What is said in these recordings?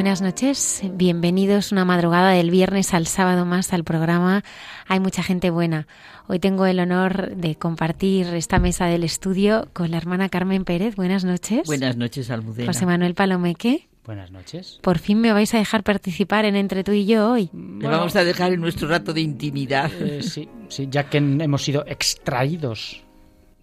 Buenas noches, bienvenidos una madrugada del viernes al sábado más al programa Hay mucha gente buena. Hoy tengo el honor de compartir esta mesa del estudio con la hermana Carmen Pérez. Buenas noches. Buenas noches, Almudena. José Manuel Palomeque. Buenas noches. Por fin me vais a dejar participar en Entre tú y yo hoy. Le vamos a dejar en nuestro rato de intimidad. Eh, sí, sí, ya que hemos sido extraídos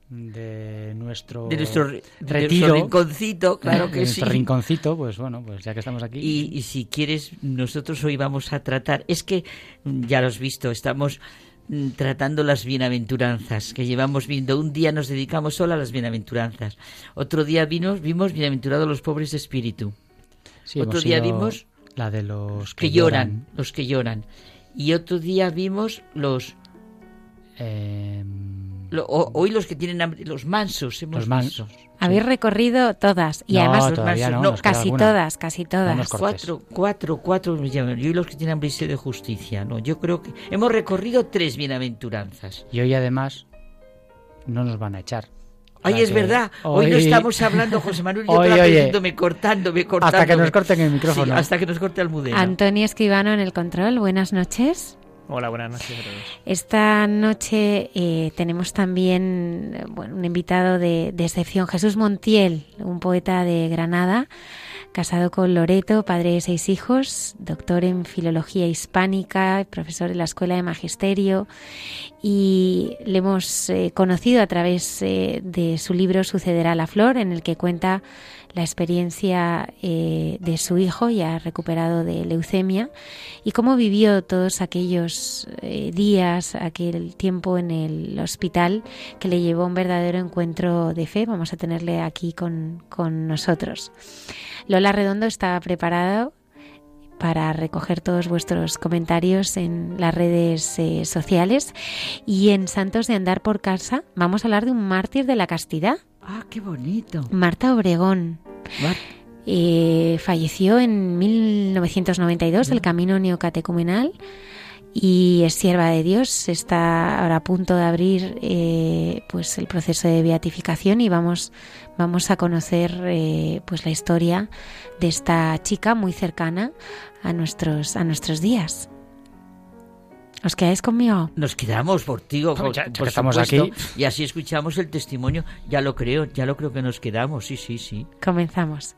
de nuestro, de nuestro, retiro, rinconcito, claro que de sí. nuestro rinconcito, pues bueno, pues ya que estamos aquí. Y, y, si quieres, nosotros hoy vamos a tratar, es que ya lo has visto, estamos mm, tratando las bienaventuranzas que llevamos viendo. Un día nos dedicamos solo a las bienaventuranzas, otro día vimos, vimos bienaventurados los pobres de espíritu, sí, otro día vimos la de los que, que lloran, lloran, los que lloran, y otro día vimos los eh, lo, o, hoy los que tienen hambre, los mansos, hemos los mansos. Visto. Habéis recorrido todas y no, además todavía no, no, casi todas, casi todas. No cuatro, cuatro, cuatro. Yo y los que tienen hambre y sed de justicia. No, yo creo que hemos recorrido tres bienaventuranzas. Y hoy además no nos van a echar. Ay, es verdad. Hoy, hoy, no estamos hablando, José Manuel, yo hoy, oye, cortándome, cortándome. Hasta que nos corten el micrófono. Sí, hasta que nos corte el mudero. Antonio Escribano en el control, buenas noches. Hola, buenas noches a todos. Esta noche eh, tenemos también bueno, un invitado de, excepción, Jesús Montiel, un poeta de Granada, casado con Loreto, padre de seis hijos, doctor en filología hispánica, profesor de la Escuela de Magisterio y le hemos eh, conocido a través eh, de su libro Sucederá la Flor, en el que cuenta la experiencia eh, de su hijo ya recuperado de leucemia y cómo vivió todos aquellos eh, días, aquel tiempo en el hospital que le llevó a un verdadero encuentro de fe. Vamos a tenerle aquí con, con nosotros. Lola Redondo está preparado para recoger todos vuestros comentarios en las redes eh, sociales y en Santos de Andar por Casa vamos a hablar de un mártir de la castidad. Ah, qué bonito. Marta Obregón. Mar eh, falleció en 1992 del camino neocatecumenal y es sierva de Dios. Está ahora a punto de abrir eh, pues el proceso de beatificación y vamos, vamos a conocer eh, pues la historia de esta chica muy cercana a nuestros, a nuestros días. ¿Os quedáis conmigo? Nos quedamos por ti, por, ya, ya por estamos supuesto, aquí. y así escuchamos el testimonio. Ya lo creo, ya lo creo que nos quedamos, sí, sí, sí. Comenzamos.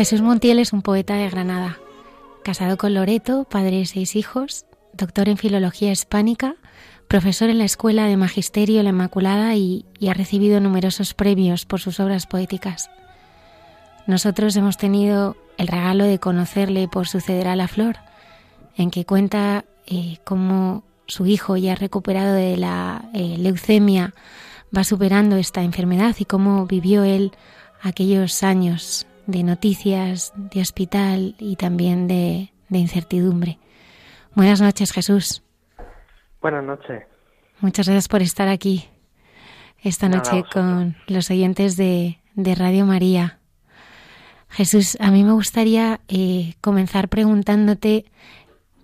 Jesús Montiel es un poeta de Granada, casado con Loreto, padre de seis hijos, doctor en Filología Hispánica, profesor en la Escuela de Magisterio La Inmaculada y, ha recibido numerosos premios por sus obras poéticas. Nosotros hemos tenido el regalo de conocerle por Suceder a la Flor, en que cuenta eh, cómo su hijo ya recuperado de la eh, leucemia va superando esta enfermedad y cómo vivió él aquellos años de noticias, de hospital y también de, incertidumbre. Buenas noches, Jesús. Buenas noches. Muchas gracias por estar aquí esta noche con los oyentes de, Radio María. Jesús, a mí me gustaría eh, comenzar preguntándote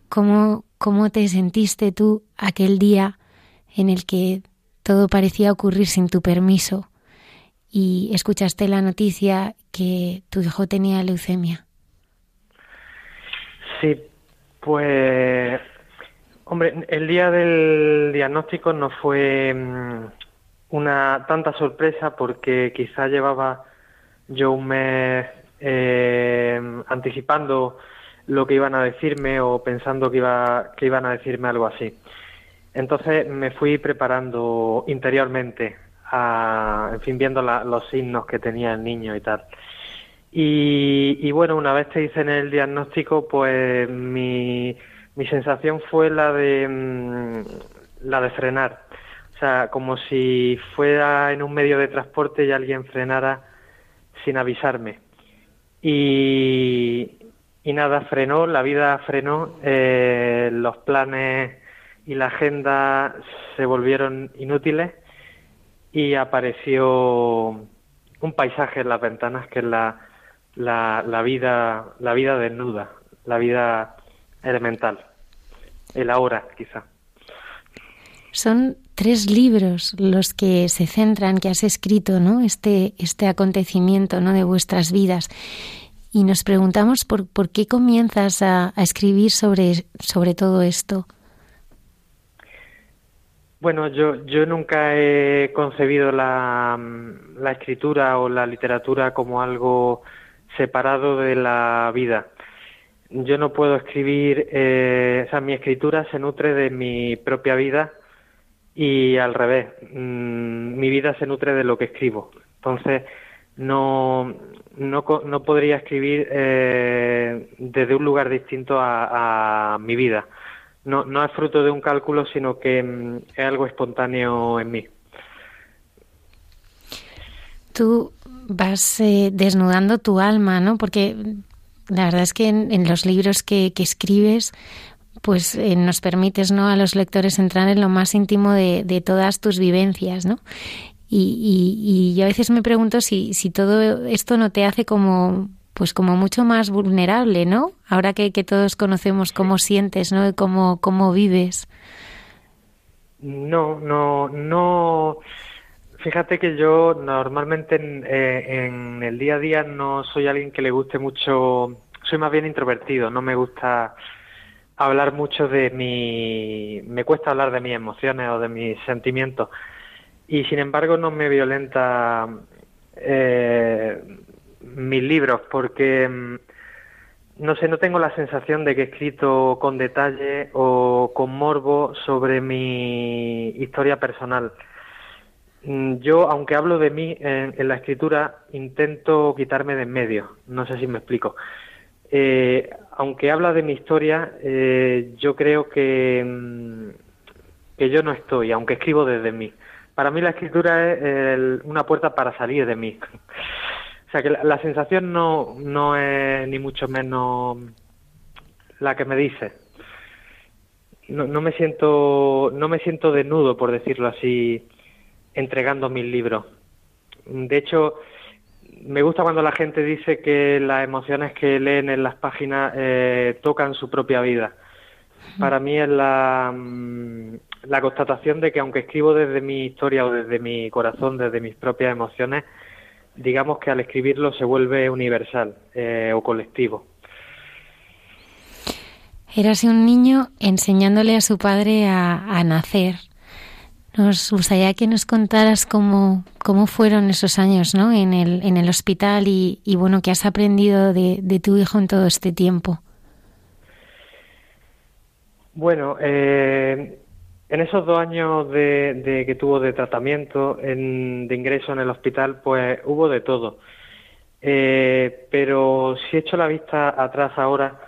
cómo, cómo te sentiste tú aquel día en el que todo parecía ocurrir sin tu permiso y escuchaste la noticia que tu hijo tenía leucemia. Sí, pues, hombre, el día del diagnóstico no fue mm, una tanta sorpresa porque quizá llevaba yo un mes eh, anticipando lo que iban a decirme o pensando que, iba, que iban a decirme algo así. Entonces me fui preparando interiormente en fin, viendo los signos que tenía el niño y tal. Y, bueno, una vez te en el diagnóstico, pues mi, mi sensación fue la de, mm, la de frenar. O sea, como si fuera en un medio de transporte y alguien frenara sin avisarme. Y, y nada, frenó, la vida frenó, eh, los planes y la agenda se volvieron inútiles y apareció un paisaje en las ventanas que es la, la, vida la vida desnuda, la vida elemental, el ahora quizá. Son tres libros los que se centran, que has escrito, ¿no? Este, este acontecimiento, ¿no? De vuestras vidas. Y nos preguntamos por, por qué comienzas a, a escribir sobre, sobre todo esto. Bueno, yo, yo nunca he concebido la, la escritura o la literatura como algo separado de la vida. Yo no puedo escribir, eh, o sea, mi escritura se nutre de mi propia vida y al revés, mm, mi vida se nutre de lo que escribo. Entonces, no, no, no podría escribir eh, desde un lugar distinto a mi vida no, no es fruto de un cálculo, sino que mm, es algo espontáneo en mí. Tú vas eh, desnudando tu alma, ¿no? Porque la verdad es que en, los libros que, escribes, pues eh, nos permites, ¿no? A los lectores entrar en lo más íntimo de, de todas tus vivencias, ¿no? Y, y, y, yo a veces me pregunto si, si todo esto no te hace como pues como mucho más vulnerable, ¿no? Ahora que, que todos conocemos cómo sientes, ¿no? Y cómo, cómo vives. No, no, no. Fíjate que yo normalmente eh, en, el día a día no soy alguien que le guste mucho, soy más bien introvertido, no me gusta hablar mucho de mi, me cuesta hablar de mis emociones o de mis sentimientos y sin embargo no me violenta eh, mis libros porque mm, no sé, no tengo la sensación de que he escrito con detalle o con morbo sobre mi historia personal. Mm, yo, aunque hablo de mí en, la escritura, intento quitarme de en medio. No sé si me explico. Eh, aunque habla de mi historia, eh, yo creo que, mm, que yo no estoy, aunque escribo desde mí. Para mí la escritura es una puerta para salir de mí. Sea que la, sensación no, no es ni mucho menos la que me dice. No, no me siento no me siento desnudo por decirlo así entregando mis libros. De hecho me gusta cuando la gente dice que las emociones que leen en las páginas eh, tocan su propia vida. Para mí es la, mm, la constatación de que aunque escribo desde mi historia o desde mi corazón desde mis propias emociones digamos que al escribirlo se vuelve universal eh, o colectivo. Érase un niño enseñándole a su padre a, nacer. Nos gustaría que nos contaras cómo, cómo fueron esos años ¿no? en, el, en el hospital y, bueno, qué has aprendido de, de, tu hijo en todo este tiempo. Bueno, eh, en esos dos años de, que tuvo de tratamiento, de ingreso en el hospital, pues hubo de todo. Eh, pero si echo la vista atrás ahora,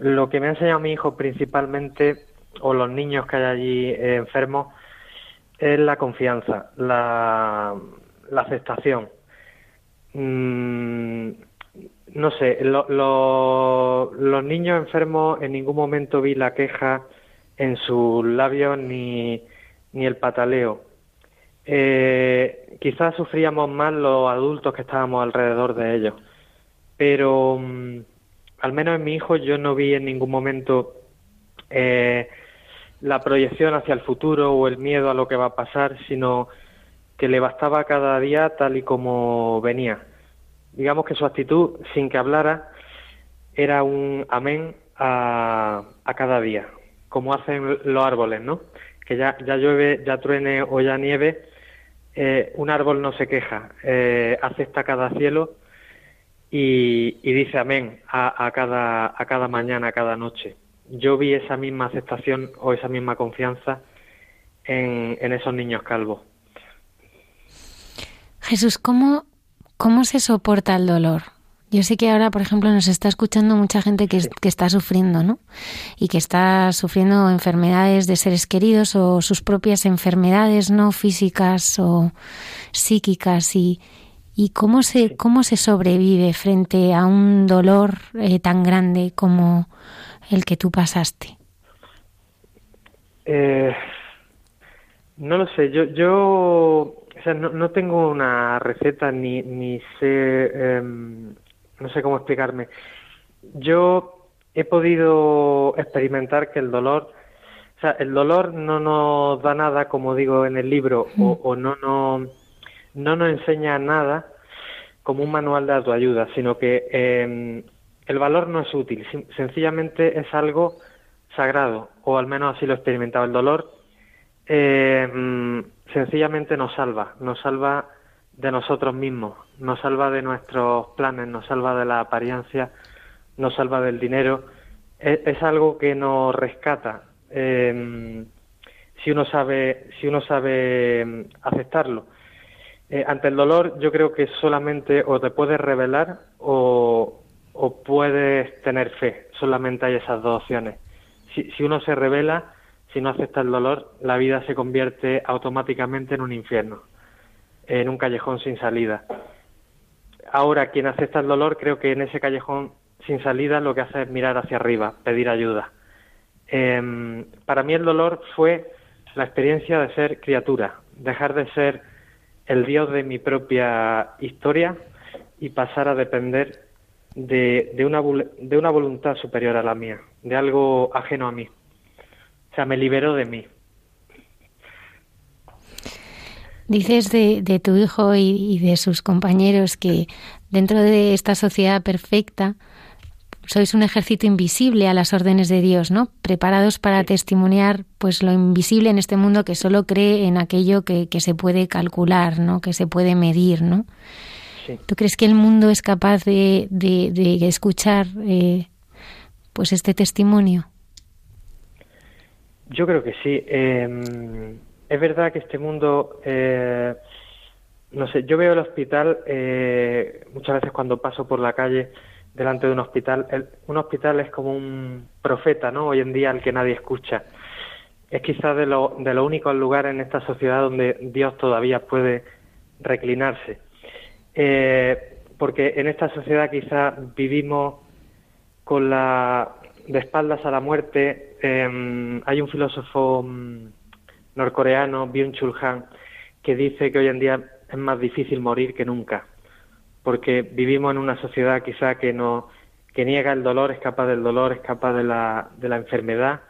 lo que me ha enseñado mi hijo principalmente, o los niños que hay allí eh, enfermos, es la confianza, la, aceptación. Mm, no sé, los niños enfermos en ningún momento vi la queja en sus labios ni, ni el pataleo. Eh, quizás sufríamos más los adultos que estábamos alrededor de ellos, pero mm, al menos en mi hijo yo no vi en ningún momento eh, la proyección hacia el futuro o el miedo a lo que va a pasar, sino que le bastaba cada día tal y como venía. Digamos que su actitud, sin que hablara, era un amén a, a cada día, como hacen los árboles, ¿no? Que ya, ya llueve, ya truene o ya nieve, eh, un árbol no se queja, eh, acepta cada cielo y, dice amén a, a, cada, a cada mañana, a cada noche yo vi esa misma aceptación o esa misma confianza en, en esos niños calvos. Jesús, ¿cómo, ¿cómo se soporta el dolor? Yo sé que ahora, por ejemplo, nos está escuchando mucha gente que, que, está sufriendo, ¿no? Y que está sufriendo enfermedades de seres queridos o sus propias enfermedades, ¿no? Físicas o psíquicas. Y, y cómo se, cómo se sobrevive frente a un dolor eh, tan grande como, el que tú pasaste? Eh, no lo sé, yo, yo o sea, no, no tengo una receta ni, ni sé, em, no sé cómo explicarme. Yo he podido experimentar que el dolor, o sea, el dolor no nos da nada, como digo en el libro, o, o, no, no, no nos enseña nada como un manual de autoayuda, sino que eh, el valor no es útil, sencillamente es algo sagrado, o al menos así lo he experimentado. El dolor eh, sencillamente nos salva, nos salva de nosotros mismos, nos salva de nuestros planes, nos salva de la apariencia, nos salva del dinero. Es, algo que nos rescata eh, si uno sabe, si uno sabe mm, aceptarlo. Eh, ante el dolor, yo creo que solamente o te puedes revelar o, o puedes tener fe. Solamente hay esas dos opciones. Si, si uno se revela, si no acepta el dolor, la vida se convierte automáticamente en un infierno, en un callejón sin salida. Ahora, quien acepta el dolor, creo que en ese callejón sin salida lo que hace es mirar hacia arriba, pedir ayuda. Eh, para mí el dolor fue la experiencia de ser criatura, dejar de ser el Dios de mi propia historia y pasar a depender de, de, una, de una voluntad superior a la mía, de algo ajeno a mí. O sea, me liberó de mí. Dices de, de tu hijo y, de sus compañeros que dentro de esta sociedad perfecta sois un ejército invisible a las órdenes de Dios, ¿no? Preparados para testimoniar pues lo invisible en este mundo que solo cree en aquello que, que se puede calcular, ¿no? Que se puede medir, ¿no? ¿Tú crees que el mundo es capaz de, de, escuchar eh, pues este testimonio? Yo creo que sí. Em, es verdad que este mundo, eh, no sé, yo veo el hospital eh, muchas veces cuando paso por la calle delante de un hospital. un hospital es como un profeta, ¿no? Hoy en día al que nadie escucha. Es quizás de, lo, de los únicos lugares en esta sociedad donde Dios todavía puede reclinarse. Eh, porque en esta sociedad quizá vivimos con la de espaldas a la muerte. Em, hay un filósofo mm, norcoreano, Byung-Chul Han, que dice que hoy en día es más difícil morir que nunca, porque vivimos en una sociedad quizá que no que niega el dolor, escapa del dolor, escapa de la, de la enfermedad,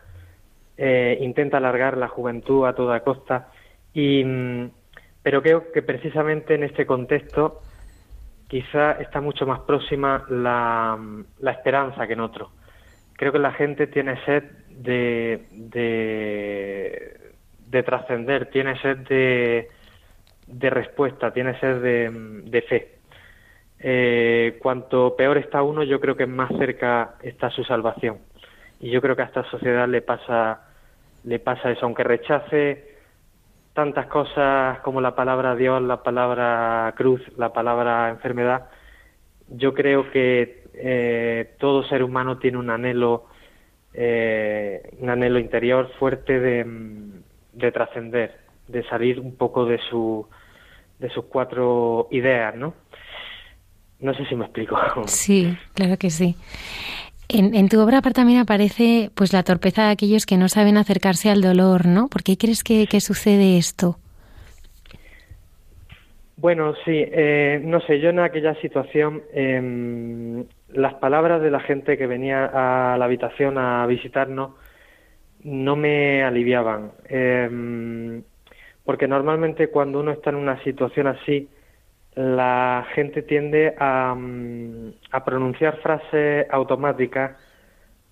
eh, intenta alargar la juventud a toda costa, y, mm, pero creo que precisamente en este contexto quizá está mucho más próxima la, la esperanza que en otro. Creo que la gente tiene sed de, de, de trascender, tiene sed de, de respuesta, tiene sed de, de fe. Eh, cuanto peor está uno, yo creo que más cerca está su salvación. Y yo creo que a esta sociedad le pasa, le pasa eso, aunque rechace tantas cosas como la palabra Dios, la palabra cruz, la palabra enfermedad, yo creo que eh, todo ser humano tiene un anhelo, eh, un anhelo interior fuerte de, de trascender, de salir un poco de su, de sus cuatro ideas, ¿no? No sé si me explico. Sí, claro que sí. En, en, tu obra también aparece pues la torpeza de aquellos que no saben acercarse al dolor, ¿no? ¿Por qué crees que, que sucede esto? Bueno, sí, eh, no sé, yo en aquella situación eh, las palabras de la gente que venía a la habitación a visitarnos no me aliviaban, eh, porque normalmente cuando uno está en una situación así, la gente tiende a, mm, a pronunciar frases automáticas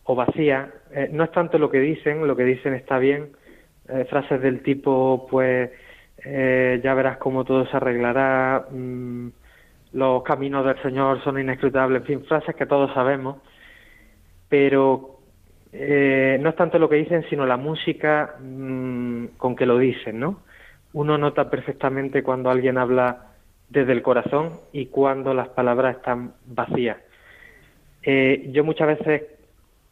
o vacías. Eh, no es tanto lo que dicen, lo que dicen está bien. Eh, frases del tipo, pues, eh, ya verás cómo todo se arreglará, mm, los caminos del Señor son inescrutables, en fin, frases que todos sabemos. Pero no es tanto lo que dicen, sino la música mm, con que lo dicen, ¿no? Uno nota perfectamente cuando alguien habla desde el corazón y cuando las palabras están vacías. Eh, yo muchas veces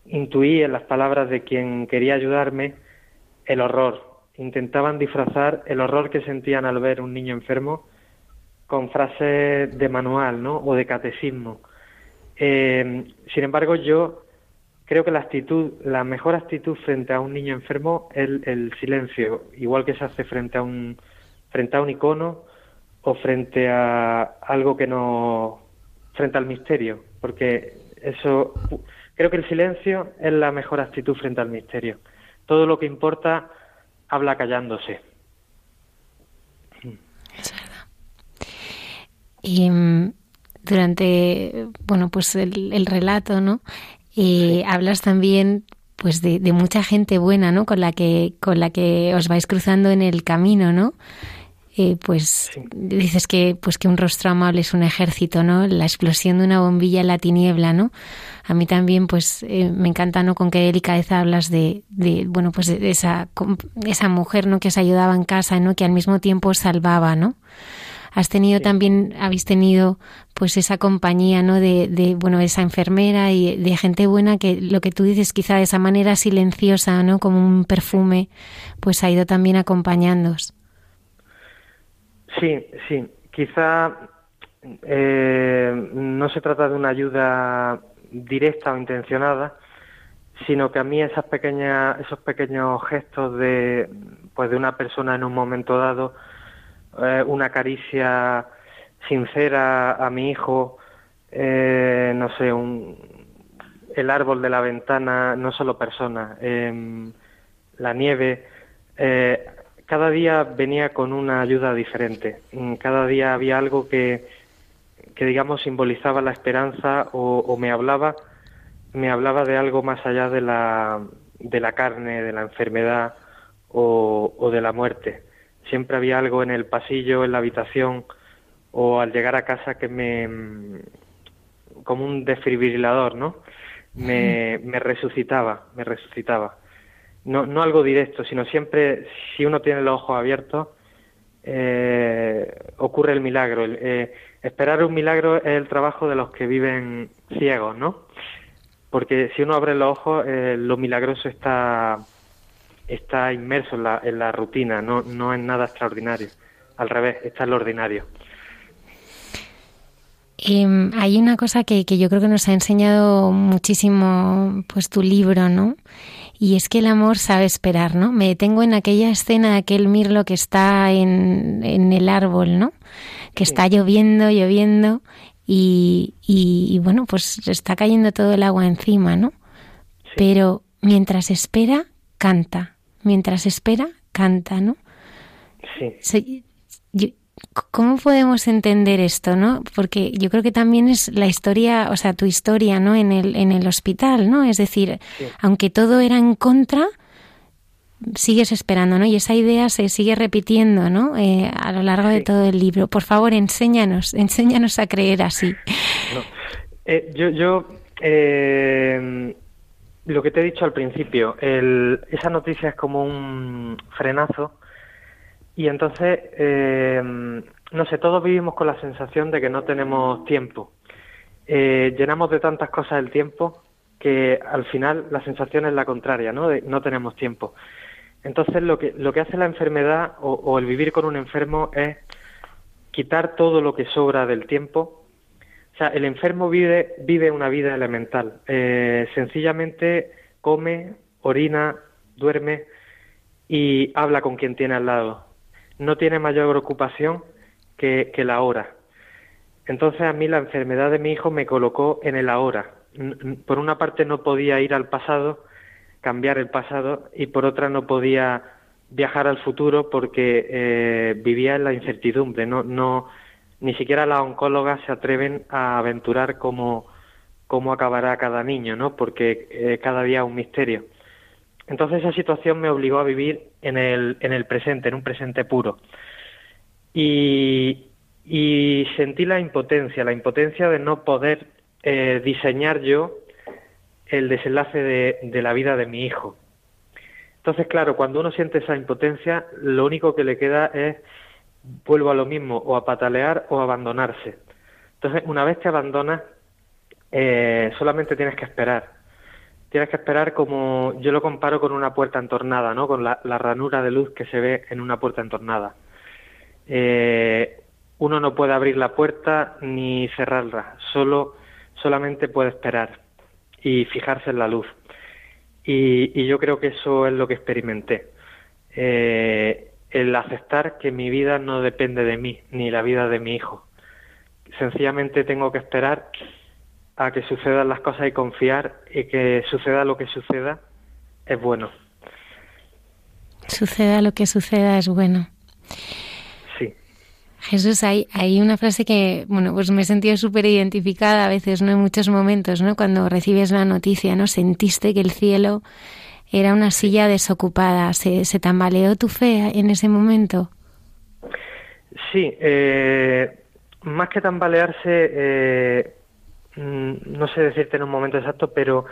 intuí en las palabras de quien quería ayudarme el horror. Intentaban disfrazar el horror que sentían al ver un niño enfermo con frases de manual ¿no? o de catecismo. Eh, sin embargo, yo creo que la actitud, la mejor actitud frente a un niño enfermo es el, silencio, igual que se hace frente a un, frente a un icono o frente a algo que no frente al misterio, porque eso creo que el silencio es la mejor actitud frente al misterio. Todo lo que importa habla callándose. Y mm, durante bueno pues el, relato, ¿no? Eh, hablas también pues de, de, mucha gente buena, ¿no? Con la que con la que os vais cruzando en el camino, ¿no? Eh, pues dices que pues que un rostro amable es un ejército, ¿no? La explosión de una bombilla en la tiniebla, ¿no? A mí también pues eh, me encanta, ¿no? Con qué delicadeza hablas de, de bueno, pues de esa esa mujer, ¿no? Que os ayudaba en casa, ¿no? Que al mismo tiempo salvaba, ¿no? Has tenido también, habéis tenido pues esa compañía, ¿no? De, de, bueno, esa enfermera y de gente buena que lo que tú dices quizá de esa manera silenciosa, ¿no? Como un perfume, pues ha ido también acompañándoos. Sí, sí. Quizá eh, no se trata de una ayuda directa o intencionada, sino que a mí esas pequeñas, esos pequeños gestos de, pues de una persona en un momento dado, eh, una caricia sincera a mi hijo, eh, no sé, un, el árbol de la ventana, no solo persona, em, la nieve, eh, cada día venía con una ayuda diferente. Mm, cada día había algo que, que digamos, simbolizaba la esperanza o, me hablaba, me hablaba de algo más allá de la, de la carne, de la enfermedad o de la muerte. Siempre había algo en el pasillo, en la habitación o al llegar a casa que me mm, como un desfibrilador, ¿no? Me, me resucitaba, me resucitaba no, no algo directo, sino siempre, si uno tiene los ojos abiertos, eh, ocurre el milagro. Eh, esperar un milagro es el trabajo de los que viven ciegos, ¿no? Porque si uno abre los ojos, eh, lo milagroso está, está inmerso en la, en la rutina, no, no es nada extraordinario. Al revés, está en lo ordinario. Em, hay una cosa que, que, yo creo que nos ha enseñado muchísimo pues tu libro, ¿no? Y es que el amor sabe esperar, ¿no? Me detengo en aquella escena de aquel mirlo que está en, en el árbol, ¿no? Que está lloviendo, lloviendo y, y, bueno, pues está cayendo todo el agua encima, ¿no? Pero mientras espera, canta. Mientras espera, canta, ¿no? Sí. ¿Cómo podemos entender esto, no? Porque yo creo que también es la historia, o sea, tu historia, ¿no? En el, en el hospital, ¿no? Es decir, aunque todo era en contra, sigues esperando, ¿no? Y esa idea se sigue repitiendo, ¿no? Eh, a lo largo de todo el libro. Por favor, enséñanos, enséñanos a creer así. Eh, yo, yo eh, lo que te he dicho al principio, el, esa noticia es como un frenazo y entonces, no sé, todos vivimos con la sensación de que no tenemos tiempo. llenamos de tantas cosas el tiempo que al final la sensación es la contraria, ¿no? De no tenemos tiempo. Entonces lo que, lo que hace la enfermedad o, el vivir con un enfermo es quitar todo lo que sobra del tiempo. O sea, el enfermo vive, vive una vida elemental. Eh, sencillamente come, orina, duerme y habla con quien tiene al lado. No tiene mayor ocupación que, que la hora. Entonces a mí la enfermedad de mi hijo me colocó en el ahora, por una parte no podía ir al pasado, cambiar el pasado, y por otra no podía viajar al futuro porque eh, vivía en la incertidumbre. No, no, ni siquiera las oncólogas se atreven a aventurar cómo, cómo acabará cada niño, ¿no? Porque eh, cada día es un misterio. Entonces esa situación me obligó a vivir en el, en el presente, en un presente puro. Y, sentí la impotencia, la impotencia de no poder eh, diseñar yo el desenlace de, la vida de mi hijo. Entonces, claro, cuando uno siente esa impotencia, lo único que le queda es, vuelvo a lo mismo, o a patalear o a abandonarse. Entonces, una vez que abandonas, eh, solamente tienes que esperar. Tienes que esperar como yo lo comparo con una puerta entornada, ¿no? Con la, ranura de luz que se ve en una puerta entornada. Eh, uno no puede abrir la puerta ni cerrarla, solo solamente puede esperar y fijarse en la luz. Y, yo creo que eso es lo que experimenté. Eh, el aceptar que mi vida no depende de mí, ni la vida de mi hijo. Sencillamente tengo que esperar a que sucedan las cosas y confiar y que suceda lo que suceda es bueno. Suceda lo que suceda es bueno. Jesús, hay, hay una frase que, bueno, pues me he sentido súper identificada a veces, ¿no? En muchos momentos, ¿no? Cuando recibes la noticia, ¿no? Sentiste que el cielo era una silla desocupada. ¿Se, se tambaleó tu fe en ese momento? Sí, eh, más que tambalearse, eh, mm, no sé decirte en un momento exacto, pero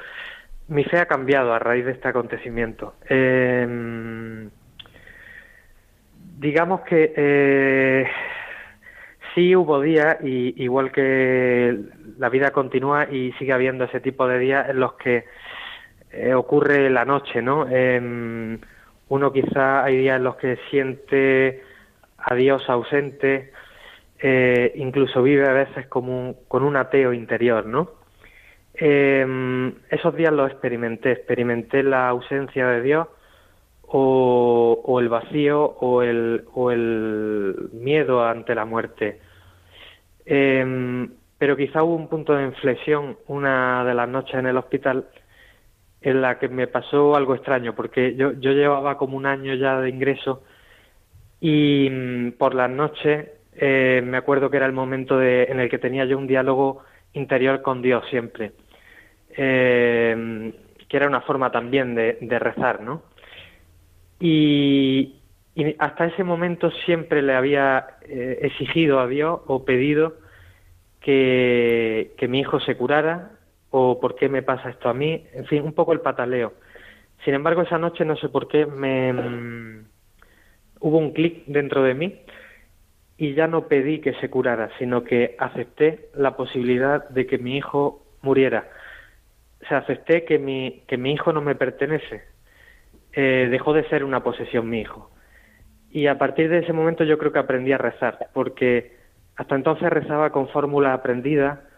mi fe ha cambiado a raíz de este acontecimiento. Eh, digamos que eh, sí hubo días, y, igual que la vida continúa y sigue habiendo ese tipo de días en los que eh, ocurre la noche, ¿no? Em, uno quizá hay días en los que siente a Dios ausente, eh, incluso vive a veces como con un ateo interior, ¿no? Em, esos días los experimenté, experimenté la ausencia de Dios o, el vacío o el, o el miedo ante la muerte. Em, pero quizá hubo un punto de inflexión una de las noches en el hospital en la que me pasó algo extraño, porque yo, yo llevaba como un año ya de ingreso y mm, por las noches eh, me acuerdo que era el momento de, en el que tenía yo un diálogo interior con Dios siempre, em, que era una forma también de, rezar, ¿no? Y, hasta ese momento siempre le había eh, exigido a Dios o pedido que, mi hijo se curara o por qué me pasa esto a mí, en fin, un poco el pataleo. Sin embargo, esa noche no sé por qué me mm, hubo un clic dentro de mí y ya no pedí que se curara, sino que acepté la posibilidad de que mi hijo muriera. O sea, acepté que mi, que mi hijo no me pertenece, eh, dejó de ser una posesión mi hijo. Y a partir de ese momento yo creo que aprendí a rezar, porque hasta entonces rezaba con fórmula aprendida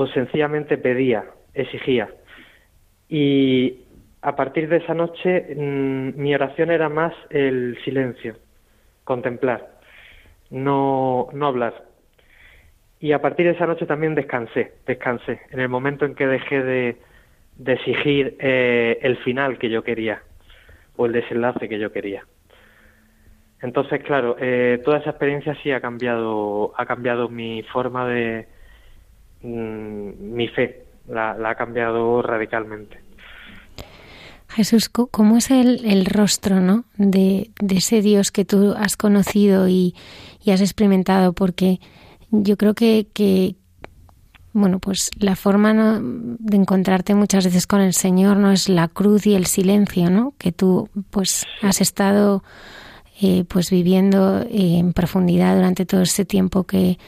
o sencillamente pedía, exigía. Y a partir de esa noche mm, mi oración era más el silencio, contemplar, no, no hablar. Y a partir de esa noche también descansé, descansé, en el momento en que dejé de, exigir eh, el final que yo quería o el desenlace que yo quería. Entonces, claro, eh, toda esa experiencia sí ha cambiado, ha cambiado mi forma de, mi fe, la, ha cambiado radicalmente. Jesús, ¿cómo es el, rostro ¿no? de, ese Dios que tú has conocido y, has experimentado? Porque yo creo que, que, bueno, pues la forma de encontrarte muchas veces con el Señor no es la cruz y el silencio, ¿no? Que tú pues has estado eh, pues viviendo eh, en profundidad durante todo ese tiempo que,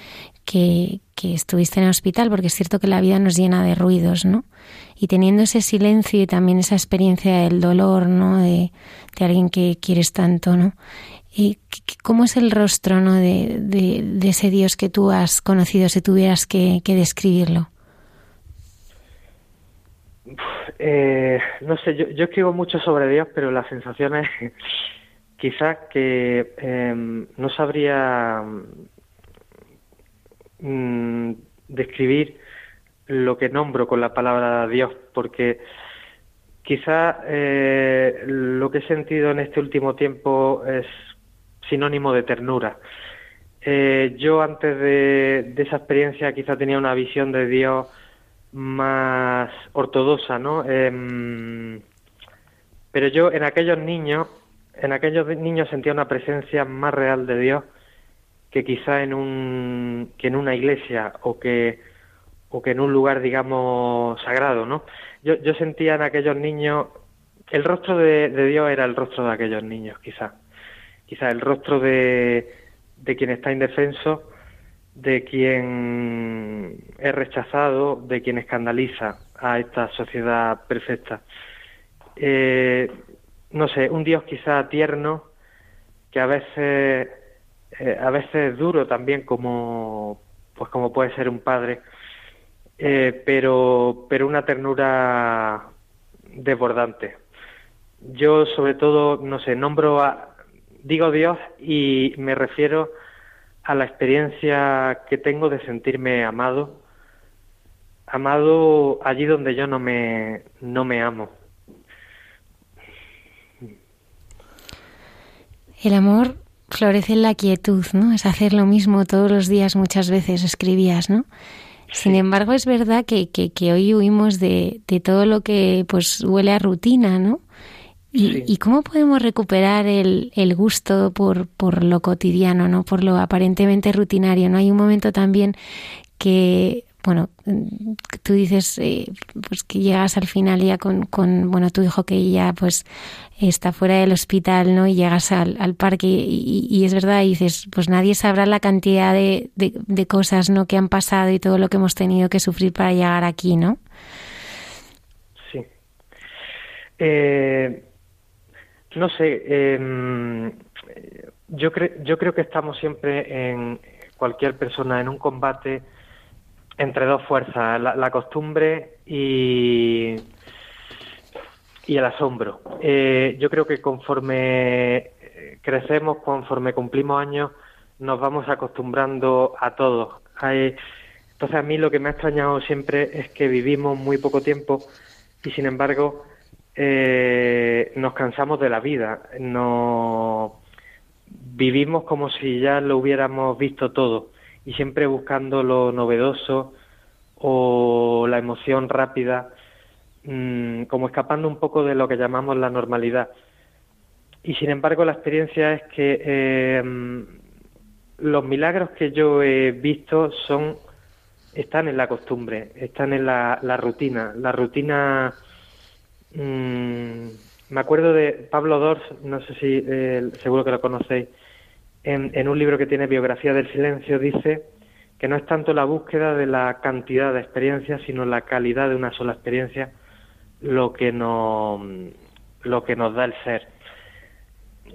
que, estuviste en el hospital, porque es cierto que la vida nos llena de ruidos, ¿no? Y teniendo ese silencio y también esa experiencia del dolor, ¿no? De, de alguien que quieres tanto, ¿no? ¿Y ¿Cómo es el rostro ¿no? de, de, ese Dios que tú has conocido, si tuvieras que, describirlo? Eh, no sé, yo, yo, escribo mucho sobre Dios, pero la sensación es quizás que em, no sabría mm, describir lo que nombro con la palabra Dios, porque quizás eh, lo que he sentido en este último tiempo es sinónimo de ternura. Eh, yo antes de, esa experiencia quizá tenía una visión de Dios más ortodoxa, ¿no? Em, pero yo en aquellos niños, en aquellos niños sentía una presencia más real de Dios que quizá en un que en una iglesia o que o que en un lugar digamos sagrado, ¿no? Yo, yo sentía en aquellos niños el rostro de, Dios era el rostro de aquellos niños, quizá quizá el rostro de, de quien está indefenso, de quien es rechazado, de quien escandaliza a esta sociedad perfecta. Eh, no sé, un Dios quizá tierno, que a veces, eh, a veces duro también como, pues como puede ser un padre, eh, pero, pero una ternura desbordante. Yo sobre todo, no sé, nombro a, digo Dios y me refiero a la experiencia que tengo de sentirme amado, amado allí donde yo no me, no me amo. El amor florece en la quietud, ¿no? Es hacer lo mismo todos los días, muchas veces escribías, ¿no? Sin embargo, es verdad que, que, que hoy huimos de, de, todo lo que pues huele a rutina, ¿no? ¿Y, cómo podemos recuperar el, el gusto por, por, lo cotidiano, no por lo aparentemente rutinario? ¿no? Hay un momento también que, bueno, tú dices eh, pues que llegas al final ya con, con, bueno, tu hijo que ya pues está fuera del hospital, ¿no? Y llegas al, al parque y, es verdad, y dices, pues nadie sabrá la cantidad de, de, de, cosas, ¿no? Que han pasado y todo lo que hemos tenido que sufrir para llegar aquí, ¿no? Sí. Eh no sé, eh, yo, yo creo que estamos siempre en cualquier persona en un combate entre dos fuerzas, la, costumbre y, el asombro. Eh, yo creo que conforme crecemos, conforme cumplimos años, nos vamos acostumbrando a todo. entonces a mí lo que me ha extrañado siempre es que vivimos muy poco tiempo y sin embargo eh, nos cansamos de la vida, no vivimos como si ya lo hubiéramos visto todo y siempre buscando lo novedoso o la emoción rápida, mm, como escapando un poco de lo que llamamos la normalidad. Y sin embargo la experiencia es que eh, los milagros que yo he visto son están en la costumbre, están en la, rutina, la rutina Mm, me acuerdo de Pablo Dors, no sé si eh, seguro que lo conocéis, en, un libro que tiene biografía del silencio dice que no es tanto la búsqueda de la cantidad de experiencias, sino la calidad de una sola experiencia lo que nos, lo que nos da el ser.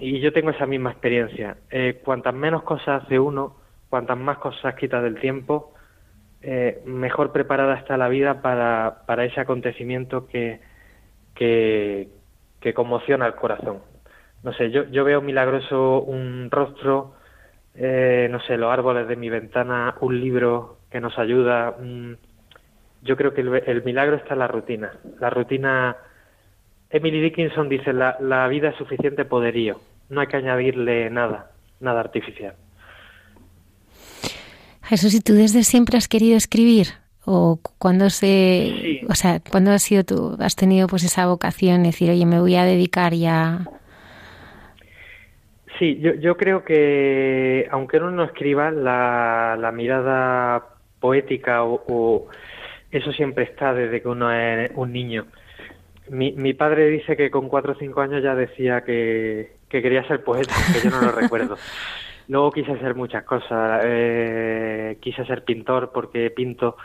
Y yo tengo esa misma experiencia. Eh, cuantas menos cosas hace uno, cuantas más cosas quita del tiempo, eh, mejor preparada está la vida para, para ese acontecimiento que, que, conmociona el corazón. No sé, yo, yo veo milagroso un rostro, eh, no sé, los árboles de mi ventana, un libro que nos ayuda. Yo creo que el, milagro está en la rutina. La rutina. Emily Dickinson dice: la, la vida es suficiente poderío. No hay que añadirle nada, nada artificial. Jesús, ¿y tú desde siempre has querido escribir? o cuando se, o sea, cuando has sido tú, has tenido pues esa vocación de decir, oye, me voy a dedicar ya. Sí, yo, yo creo que aunque uno no escriba, la, la mirada poética o, eso siempre está desde que uno es un niño. Mi, mi padre dice que con cuatro o cinco años ya decía que, que quería ser poeta, que yo no lo recuerdo. Luego quise ser muchas cosas. Eh, quise ser pintor porque pinto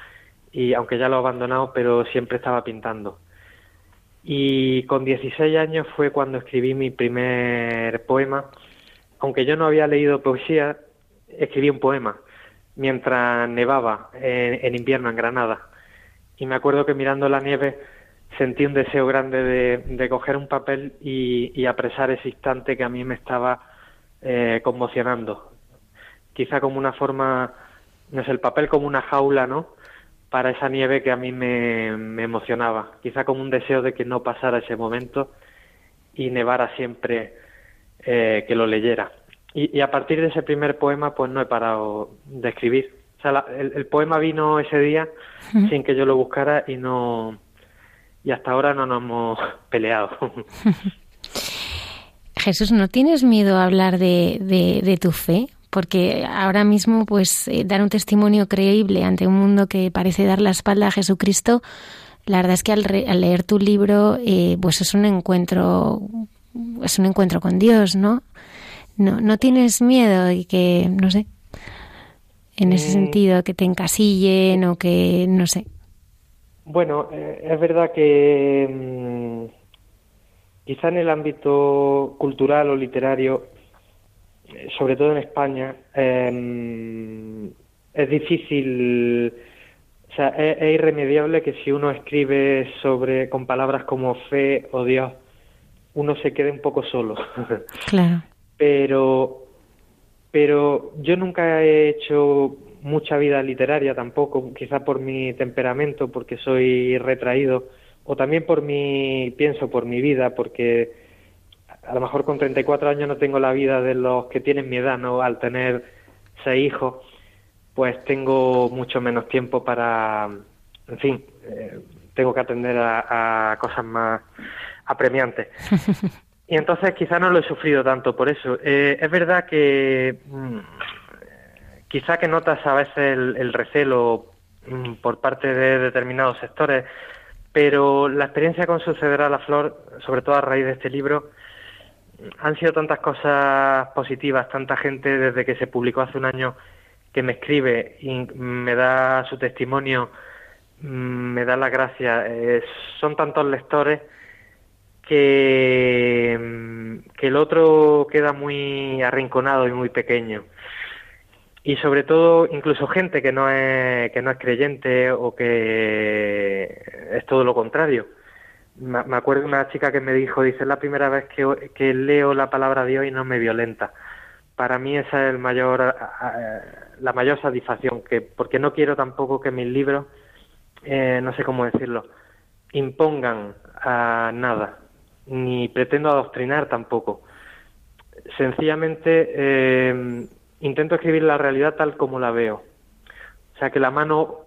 y aunque ya lo he abandonado, pero siempre estaba pintando. Y con 16 años fue cuando escribí mi primer poema. Aunque yo no había leído poesía, escribí un poema mientras nevaba en, invierno en Granada. Y me acuerdo que mirando la nieve sentí un deseo grande de, coger un papel y, apresar ese instante que a mí me estaba eh, conmocionando. Quizá como una forma, no sé, el papel como una jaula, ¿no? Para esa nieve que a mí me, emocionaba. Quizá como un deseo de que no pasara ese momento y nevara siempre eh, que lo leyera. Y, a partir de ese primer poema, pues no he parado de escribir. O sea, el, poema vino ese día sin que yo lo buscara y no y hasta ahora no nos hemos peleado. Jesús, ¿no tienes miedo a hablar de, de, tu fe? Porque ahora mismo, pues, eh, dar un testimonio creíble ante un mundo que parece dar la espalda a Jesucristo, la verdad es que al, leer tu libro, eh, pues es un encuentro, es un encuentro con Dios, ¿no? No, no tienes miedo y que, no sé, en ese mm. sentido, que te encasillen o que, no sé. Bueno, eh, es verdad que mm, quizá en el ámbito cultural o literario, eh, sobre todo en España, em, es difícil, o sea, es, es, irremediable que si uno escribe sobre con palabras como fe o Dios, uno se quede un poco solo. Claro pero, pero yo nunca he hecho mucha vida literaria tampoco, quizá por mi temperamento, porque soy retraído, o también por mi, pienso, por mi vida, porque a lo mejor con 34 años no tengo la vida de los que tienen mi edad, ¿no? Al tener seis hijos, pues tengo mucho menos tiempo para, en fin, eh, tengo que atender a, a cosas más apremiantes. Y entonces quizá no lo he sufrido tanto por eso. Eh, es verdad que mm, quizá que notas a veces el, recelo mm, por parte de determinados sectores, pero la experiencia con Suceder a la Flor, sobre todo a raíz de este libro, han sido tantas cosas positivas, tanta gente desde que se publicó hace un año que me escribe y me da su testimonio, mm, me da las gracias. Eh, son tantos lectores que, que el otro queda muy arrinconado y muy pequeño. Y sobre todo, incluso gente que no es, que no es creyente o que es todo lo contrario. Me acuerdo de una chica que me dijo, dice, es la primera vez que, que leo la palabra Dios y no me violenta. Para mí esa es el mayor, la mayor satisfacción, que, porque no quiero tampoco que mis libros, eh, no sé cómo decirlo, impongan a nada ni pretendo adoctrinar tampoco. Sencillamente eh, intento escribir la realidad tal como la veo. O sea, que la mano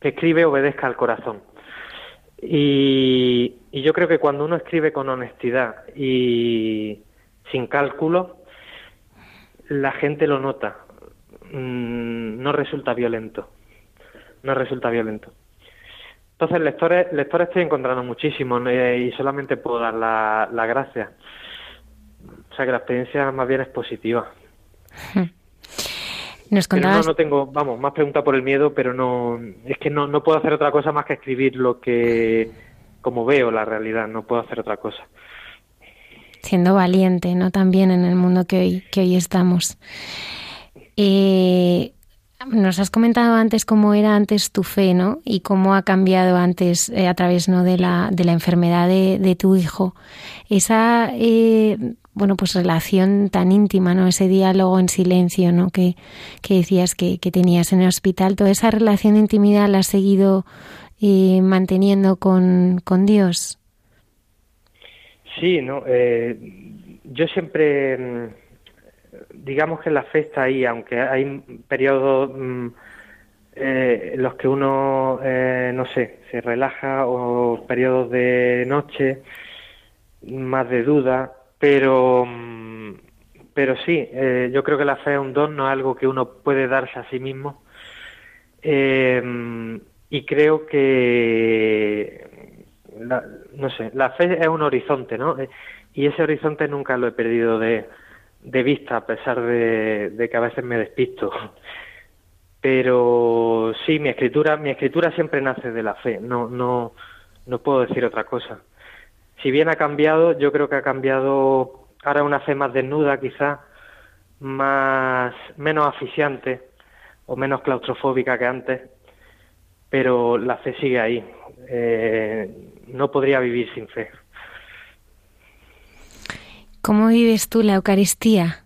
que escribe obedezca al corazón. Y, yo creo que cuando uno escribe con honestidad y sin cálculo, la gente lo nota. Mm, no resulta violento. No resulta violento. Entonces, lectores, lectores estoy encontrando muchísimo y solamente puedo dar la, la gracia. O sea que la experiencia más bien es positiva. Nos no, no tengo, vamos, más pregunta por el miedo, pero no, es que no, no puedo hacer otra cosa más que escribir lo que, como veo la realidad, no puedo hacer otra cosa. Siendo valiente, ¿no? También en el mundo que hoy, que hoy estamos. Eh, nos has comentado antes cómo era antes tu fe, ¿no? Y cómo ha cambiado antes eh, a través ¿no? de, la, de la enfermedad de, tu hijo. Esa, eh, bueno, pues relación tan íntima, ¿no? Ese diálogo en silencio, ¿no? Que, decías que, tenías en el hospital. Toda esa relación de intimidad la has seguido eh, manteniendo con, con, Dios. Sí, ¿no? yo siempre mm, digamos que la fe está ahí, aunque hay periodos mm, eh, en los que uno, eh, no sé, se relaja o periodos de noche, más de duda, pero, mm, pero sí, eh, yo creo que la fe es un don, no es algo que uno puede darse a sí mismo. y creo que, no sé, la fe es un horizonte, ¿no? Y ese horizonte nunca lo he perdido de, de vista, a pesar de, que a veces me despisto. Pero sí, mi escritura, mi escritura siempre nace de la fe, no, no, no puedo decir otra cosa. Si bien ha cambiado, yo creo que ha cambiado ahora una fe más desnuda, quizá, más, menos asfixiante o menos claustrofóbica que antes, pero la fe sigue ahí. Eh, no podría vivir sin fe. ¿Cómo vives tú la Eucaristía?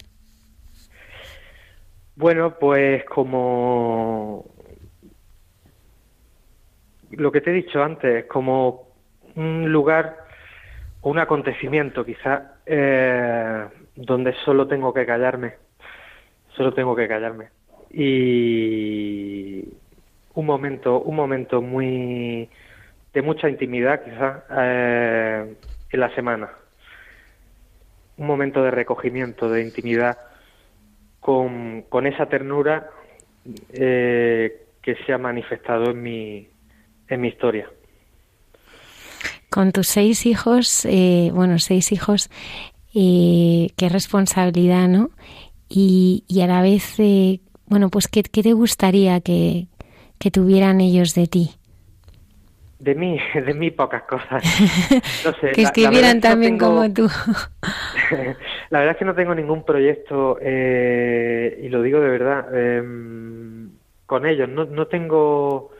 Bueno, pues como lo que te he dicho antes, como un lugar, un acontecimiento quizá, eh, donde solo tengo que callarme, solo tengo que callarme. Y un momento, un momento muy de mucha intimidad quizá eh, en la semana un momento de recogimiento, de intimidad, con, con esa ternura eh, que se ha manifestado en mi, en mi historia. Con tus seis hijos, eh, bueno, seis hijos, eh, qué responsabilidad, ¿no? Y, y a la vez, bueno, pues, ¿qué, ¿qué, te gustaría que, que tuvieran ellos de ti? De mí, de mí pocas cosas. que escribieran también como tú. la verdad es que no tengo ningún proyecto, eh, y lo digo de verdad, em, con ellos. No, no tengo,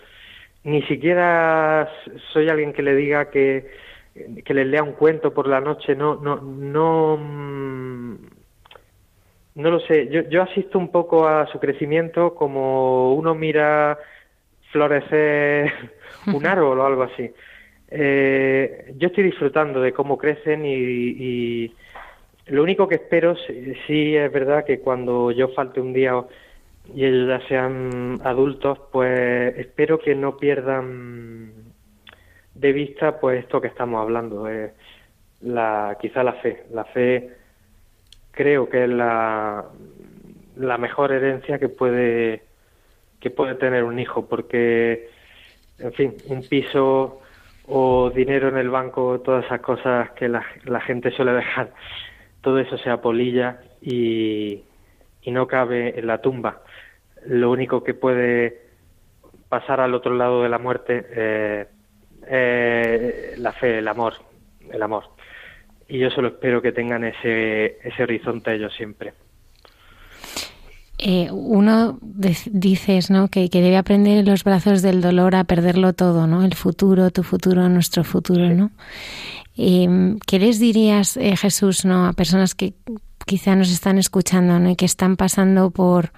ni siquiera soy alguien que le diga que, que les lea un cuento por la noche. No, no, no, mm, no lo sé. Yo, yo asisto un poco a su crecimiento como uno mira florecer un árbol o algo así. Eh, yo estoy disfrutando de cómo crecen y, lo único que espero, sí, es verdad que cuando yo falte un día y ellos ya sean adultos, pues espero que no pierdan de vista pues esto que estamos hablando, eh, la, quizá la fe. La fe creo que es la, la mejor herencia que puede que puede tener un hijo, porque en fin, un piso o dinero en el banco, todas esas cosas que la, gente suele dejar, todo eso se apolilla y, y no cabe en la tumba. Lo único que puede pasar al otro lado de la muerte eh, es la fe, el amor, el amor. Y yo solo espero que tengan ese, ese horizonte ellos siempre. Eh, uno dices ¿no? Que, que, debe aprender en los brazos del dolor a perderlo todo, ¿no? El futuro, tu futuro, nuestro futuro, ¿no? Em, ¿Qué les dirías, eh, Jesús, ¿no? a personas que quizá nos están escuchando ¿no? y que están pasando por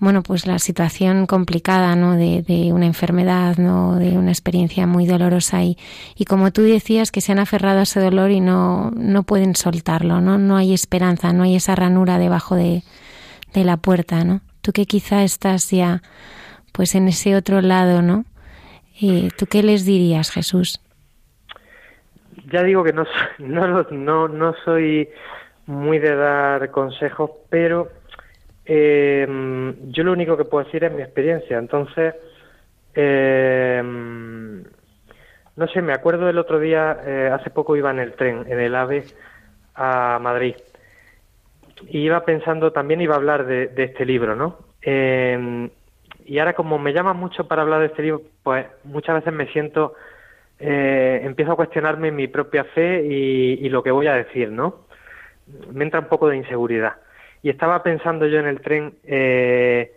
bueno, pues la situación complicada, ¿no? De, de, una enfermedad, ¿no? De una experiencia muy dolorosa y, y como tú decías, que se han aferrado a ese dolor y no, no pueden soltarlo, ¿no? No hay esperanza, no hay esa ranura debajo de, de la puerta, ¿no? Tú que quizá estás ya pues en ese otro lado, ¿no? Eh, ¿Tú qué les dirías, Jesús? Ya digo que no, no, no, no soy muy de dar consejos, pero eh, yo lo único que puedo decir es mi experiencia. Entonces, eh, no sé, me acuerdo el otro día, eh, hace poco iba en el tren, en el AVE, a Madrid iba pensando, también iba a hablar de, este libro, ¿no? Eh, y ahora como me llama mucho para hablar de este libro, pues muchas veces me siento, eh, empiezo a cuestionarme mi propia fe y, lo que voy a decir, ¿no? Me entra un poco de inseguridad. Y estaba pensando yo en el tren, eh,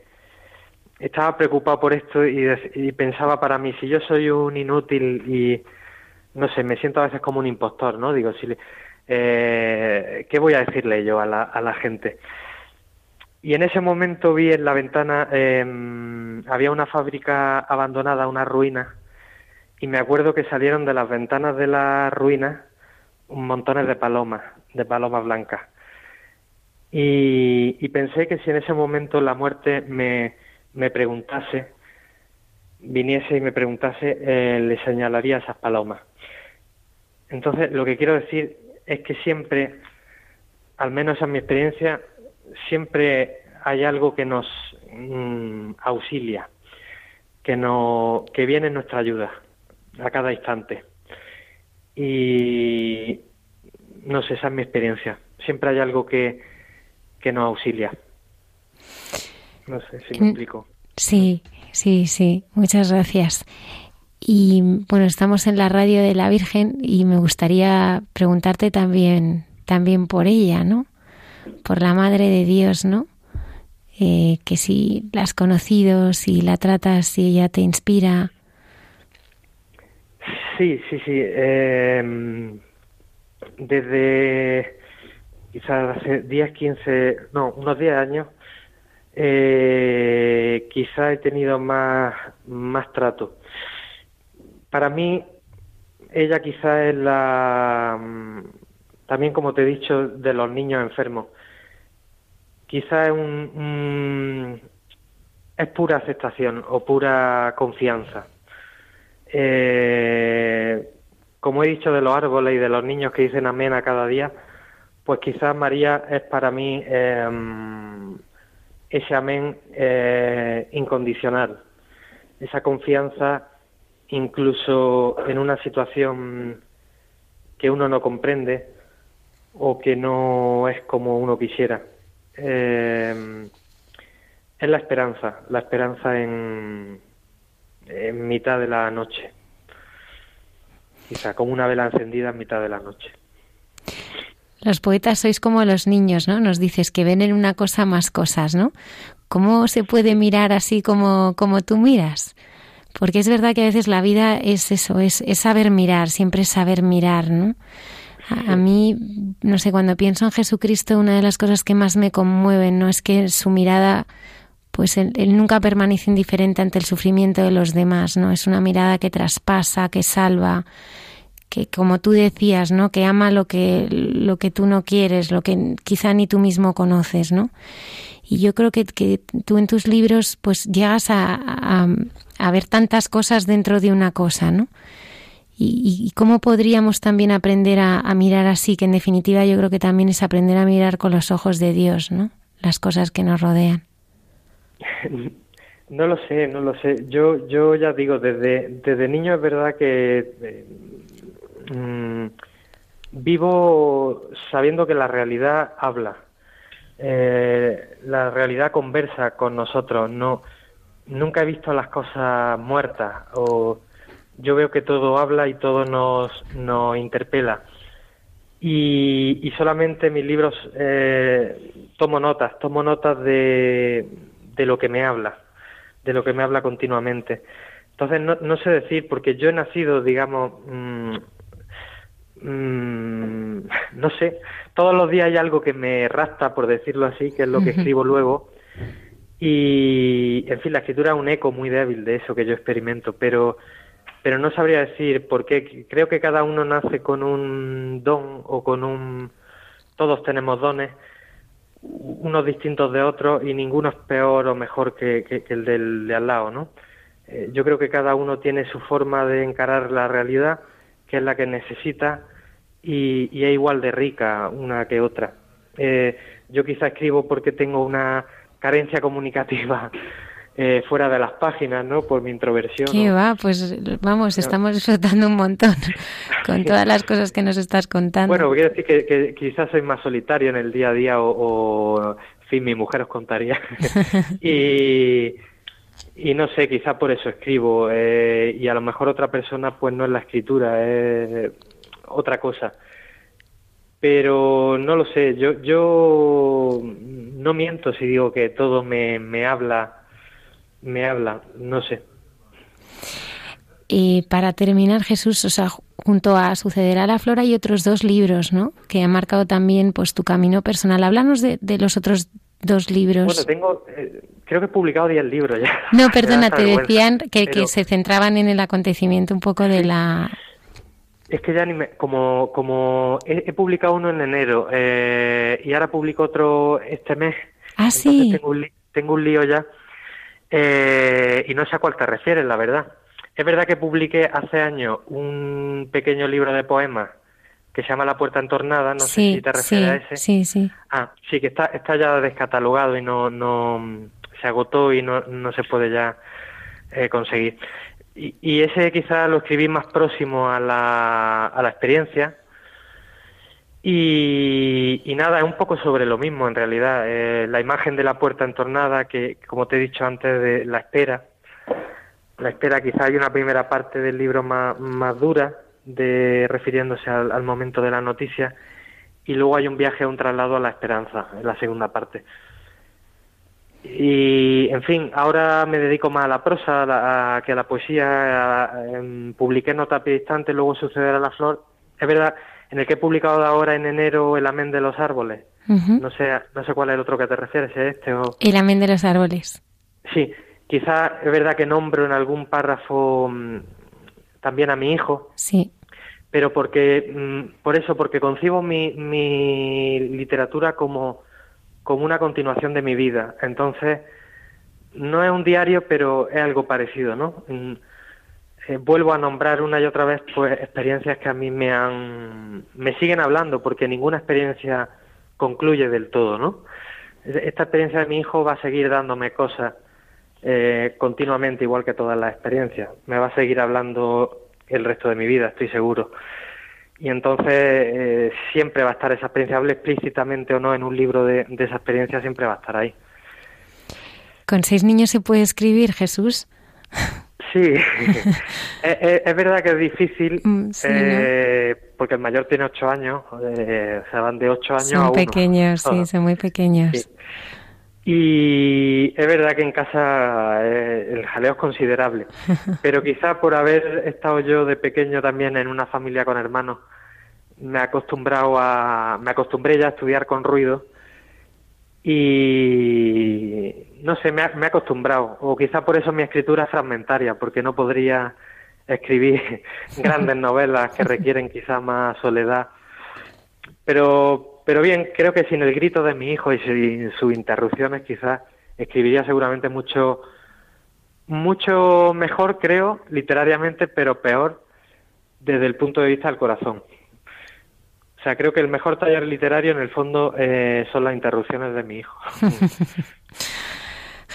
estaba preocupado por esto y, y, pensaba para mí, si yo soy un inútil y, no sé, me siento a veces como un impostor, ¿no? Digo, si, eh, ¿qué voy a decirle yo a la, gente? Y en ese momento vi en la ventana, em, había una fábrica abandonada, una ruina, y me acuerdo que salieron de las ventanas de la ruina un montones de palomas, de palomas blancas. Y, y, pensé que si en ese momento la muerte me, me preguntase viniese y me preguntase, eh, le señalaría esas palomas. Entonces, lo que quiero decir es que siempre, al menos en mi experiencia, siempre hay algo que nos mm, auxilia, que, no, que viene en nuestra ayuda a cada instante. Y no sé, esa es mi experiencia. Siempre hay algo que, que nos auxilia. No sé si me explico. Sí, sí, sí. Muchas gracias. Y bueno, estamos en la radio de la Virgen y me gustaría preguntarte también, también por ella, ¿no? Por la Madre de Dios, ¿no? Eh, que si la has conocido, si la tratas, si ella te inspira. Sí, sí, sí. Em, desde quizás hace 10, 15, no, unos 10 años, eh, quizá he tenido más, más trato. Para mí, ella quizá es la, mm, también como te he dicho, de los niños enfermos. Quizá es un, es pura aceptación o pura confianza. Eh, como he dicho de los árboles y de los niños que dicen amén a cada día, pues quizás María es para mí em, ese amén eh, incondicional, esa confianza incluso en una situación que uno no comprende o que no es como uno quisiera. Em, es la esperanza, la esperanza en, en mitad de la noche quizá como una vela encendida en mitad de la noche. Los poetas sois como los niños, ¿no? Nos dices que ven en una cosa más cosas, ¿no? ¿Cómo se puede mirar así como, como tú miras? Porque es verdad que a veces la vida es eso, es, es saber mirar, siempre es saber mirar, ¿no? A, a, mí, no sé, cuando pienso en Jesucristo, una de las cosas que más me conmueven, ¿no? Es que su mirada, pues él, él nunca permanece indiferente ante el sufrimiento de los demás, ¿no? Es una mirada que traspasa, que salva, que como tú decías, ¿no? Que ama lo que lo que tú no quieres, lo que quizá ni tú mismo conoces, ¿no? Y yo creo que, que tú en tus libros pues llegas a, a, ver tantas cosas dentro de una cosa, ¿no? Y, y cómo podríamos también aprender a, mirar así, que en definitiva yo creo que también es aprender a mirar con los ojos de Dios, ¿no? Las cosas que nos rodean. No lo sé, no lo sé. Yo, yo ya digo, desde, desde niño es verdad que eh, mmm, vivo sabiendo que la realidad habla, eh, la realidad conversa con nosotros. No, nunca he visto las cosas muertas o yo veo que todo habla y todo nos, interpela. Y, solamente mis libros eh, tomo notas, tomo notas de, de lo que me habla, de lo que me habla continuamente. Entonces no, sé decir, porque yo he nacido, digamos, mmm, mmm, no sé, todos los días hay algo que me rasta, por decirlo así, que es lo que escribo luego. Y, en fin, la escritura es un eco muy débil de eso que yo experimento, pero, pero no sabría decir por qué. Creo que cada uno nace con un don o con un... Todos tenemos dones, unos distintos de otros, y ninguno es peor o mejor que, que, que el del de al lado, ¿no? Eh, yo creo que cada uno tiene su forma de encarar la realidad que es la que necesita y, y es igual de rica una que otra. Eh, yo quizá escribo porque tengo una carencia comunicativa eh, fuera de las páginas, ¿no? Por mi introversión. ¿Qué va? Pues vamos, estamos disfrutando un montón con todas las cosas que nos estás contando. Bueno, quiero decir que, que quizás soy más solitario en el día a día o, o en fin, mi mujer os contaría. y, y no sé, quizá por eso escribo. Eh, y a lo mejor otra persona, pues no es la escritura, es otra cosa. Pero no lo sé, yo, yo no miento si digo que todo me, me habla, me habla, no sé. Y para terminar, Jesús, o sea, junto a Sucederá la Flora hay otros dos libros, ¿no? Que han marcado también pues tu camino personal. Háblanos de, de los otros dos libros. Bueno, tengo, eh, creo que he publicado 10 libros ya. No, perdona, te decían que, pero... que, se centraban en el acontecimiento un poco de la... Es que ya ni me, como, como he, he publicado uno en enero eh, y ahora publico otro este mes. Ah, sí. Tengo un, tengo un lío ya. Eh, y no sé a cuál te refieres, la verdad. Es verdad que publiqué hace años un pequeño libro de poemas que se llama La Puerta Entornada, no sé si te refieres a ese. Sí, sí. Ah, sí, que está, está ya descatalogado y no, no se agotó y no, no se puede ya eh, conseguir. Y, y, ese quizás lo escribí más próximo a la, a la experiencia. Y, y, nada, es un poco sobre lo mismo en realidad. Eh, la imagen de la puerta entornada, que como te he dicho antes, de la espera. La espera, quizás hay una primera parte del libro más, más dura, de refiriéndose al, al, momento de la noticia, y luego hay un viaje, un traslado a la esperanza, en la segunda parte. Y, en fin, ahora me dedico más a la prosa a la, a, que a la poesía. A, em, publiqué Nota Distante, luego Sucederá la Flor. Es verdad, en el que he publicado ahora en enero El Amén de los Árboles. Uh -huh. No sé no sé cuál es el otro que te refieres, ¿es este o...? El Amén de los Árboles. Sí, quizás es verdad que nombro en algún párrafo mmm, también a mi hijo. Sí. Pero porque, mmm, por eso, porque concibo mi, mi literatura como como una continuación de mi vida. Entonces, no es un diario, pero es algo parecido, ¿no? Eh, vuelvo a nombrar una y otra vez pues experiencias que a mí me han me siguen hablando porque ninguna experiencia concluye del todo, ¿no? Esta experiencia de mi hijo va a seguir dándome cosas eh, continuamente igual que todas las experiencias. Me va a seguir hablando el resto de mi vida, estoy seguro y entonces eh, siempre va a estar esa experiencia, hable explícitamente o no en un libro de, de, esa experiencia, siempre va a estar ahí. ¿Con seis niños se puede escribir, Jesús? Sí, es, es, es, verdad que es difícil, sí, eh, ¿no? porque el mayor tiene ocho años, eh, o sea, van de ocho años son a uno. pequeños, sí, son muy pequeños. Sí. Y es verdad que en casa eh, el jaleo es considerable, pero quizá por haber estado yo de pequeño también en una familia con hermanos, me acostumbrado a, me acostumbré ya a estudiar con ruido y no sé, me, me he acostumbrado, o quizá por eso mi escritura es fragmentaria, porque no podría escribir grandes novelas que requieren quizá más soledad, pero pero bien, creo que sin el grito de mi hijo y sin sus interrupciones quizás escribiría seguramente mucho mucho mejor, creo, literariamente, pero peor desde el punto de vista del corazón. O sea, creo que el mejor taller literario en el fondo eh, son las interrupciones de mi hijo.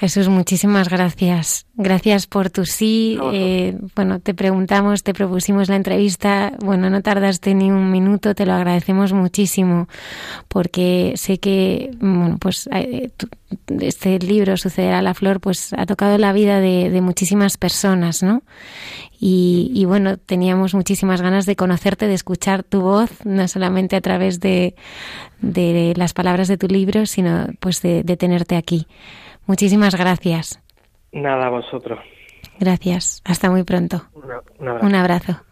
Jesús, muchísimas gracias. Gracias por tu sí. Eh, bueno, te preguntamos, te propusimos la entrevista. Bueno, no tardaste ni un minuto, te lo agradecemos muchísimo, porque sé que, bueno, pues eh, este libro, Sucederá a la Flor, pues ha tocado la vida de, de muchísimas personas, ¿no? Y, y, bueno, teníamos muchísimas ganas de conocerte, de escuchar tu voz, no solamente a través de, de las palabras de tu libro, sino pues de, de tenerte aquí. Muchísimas gracias. Nada, a vosotros. Gracias. Hasta muy pronto. Una, un abrazo. Un abrazo.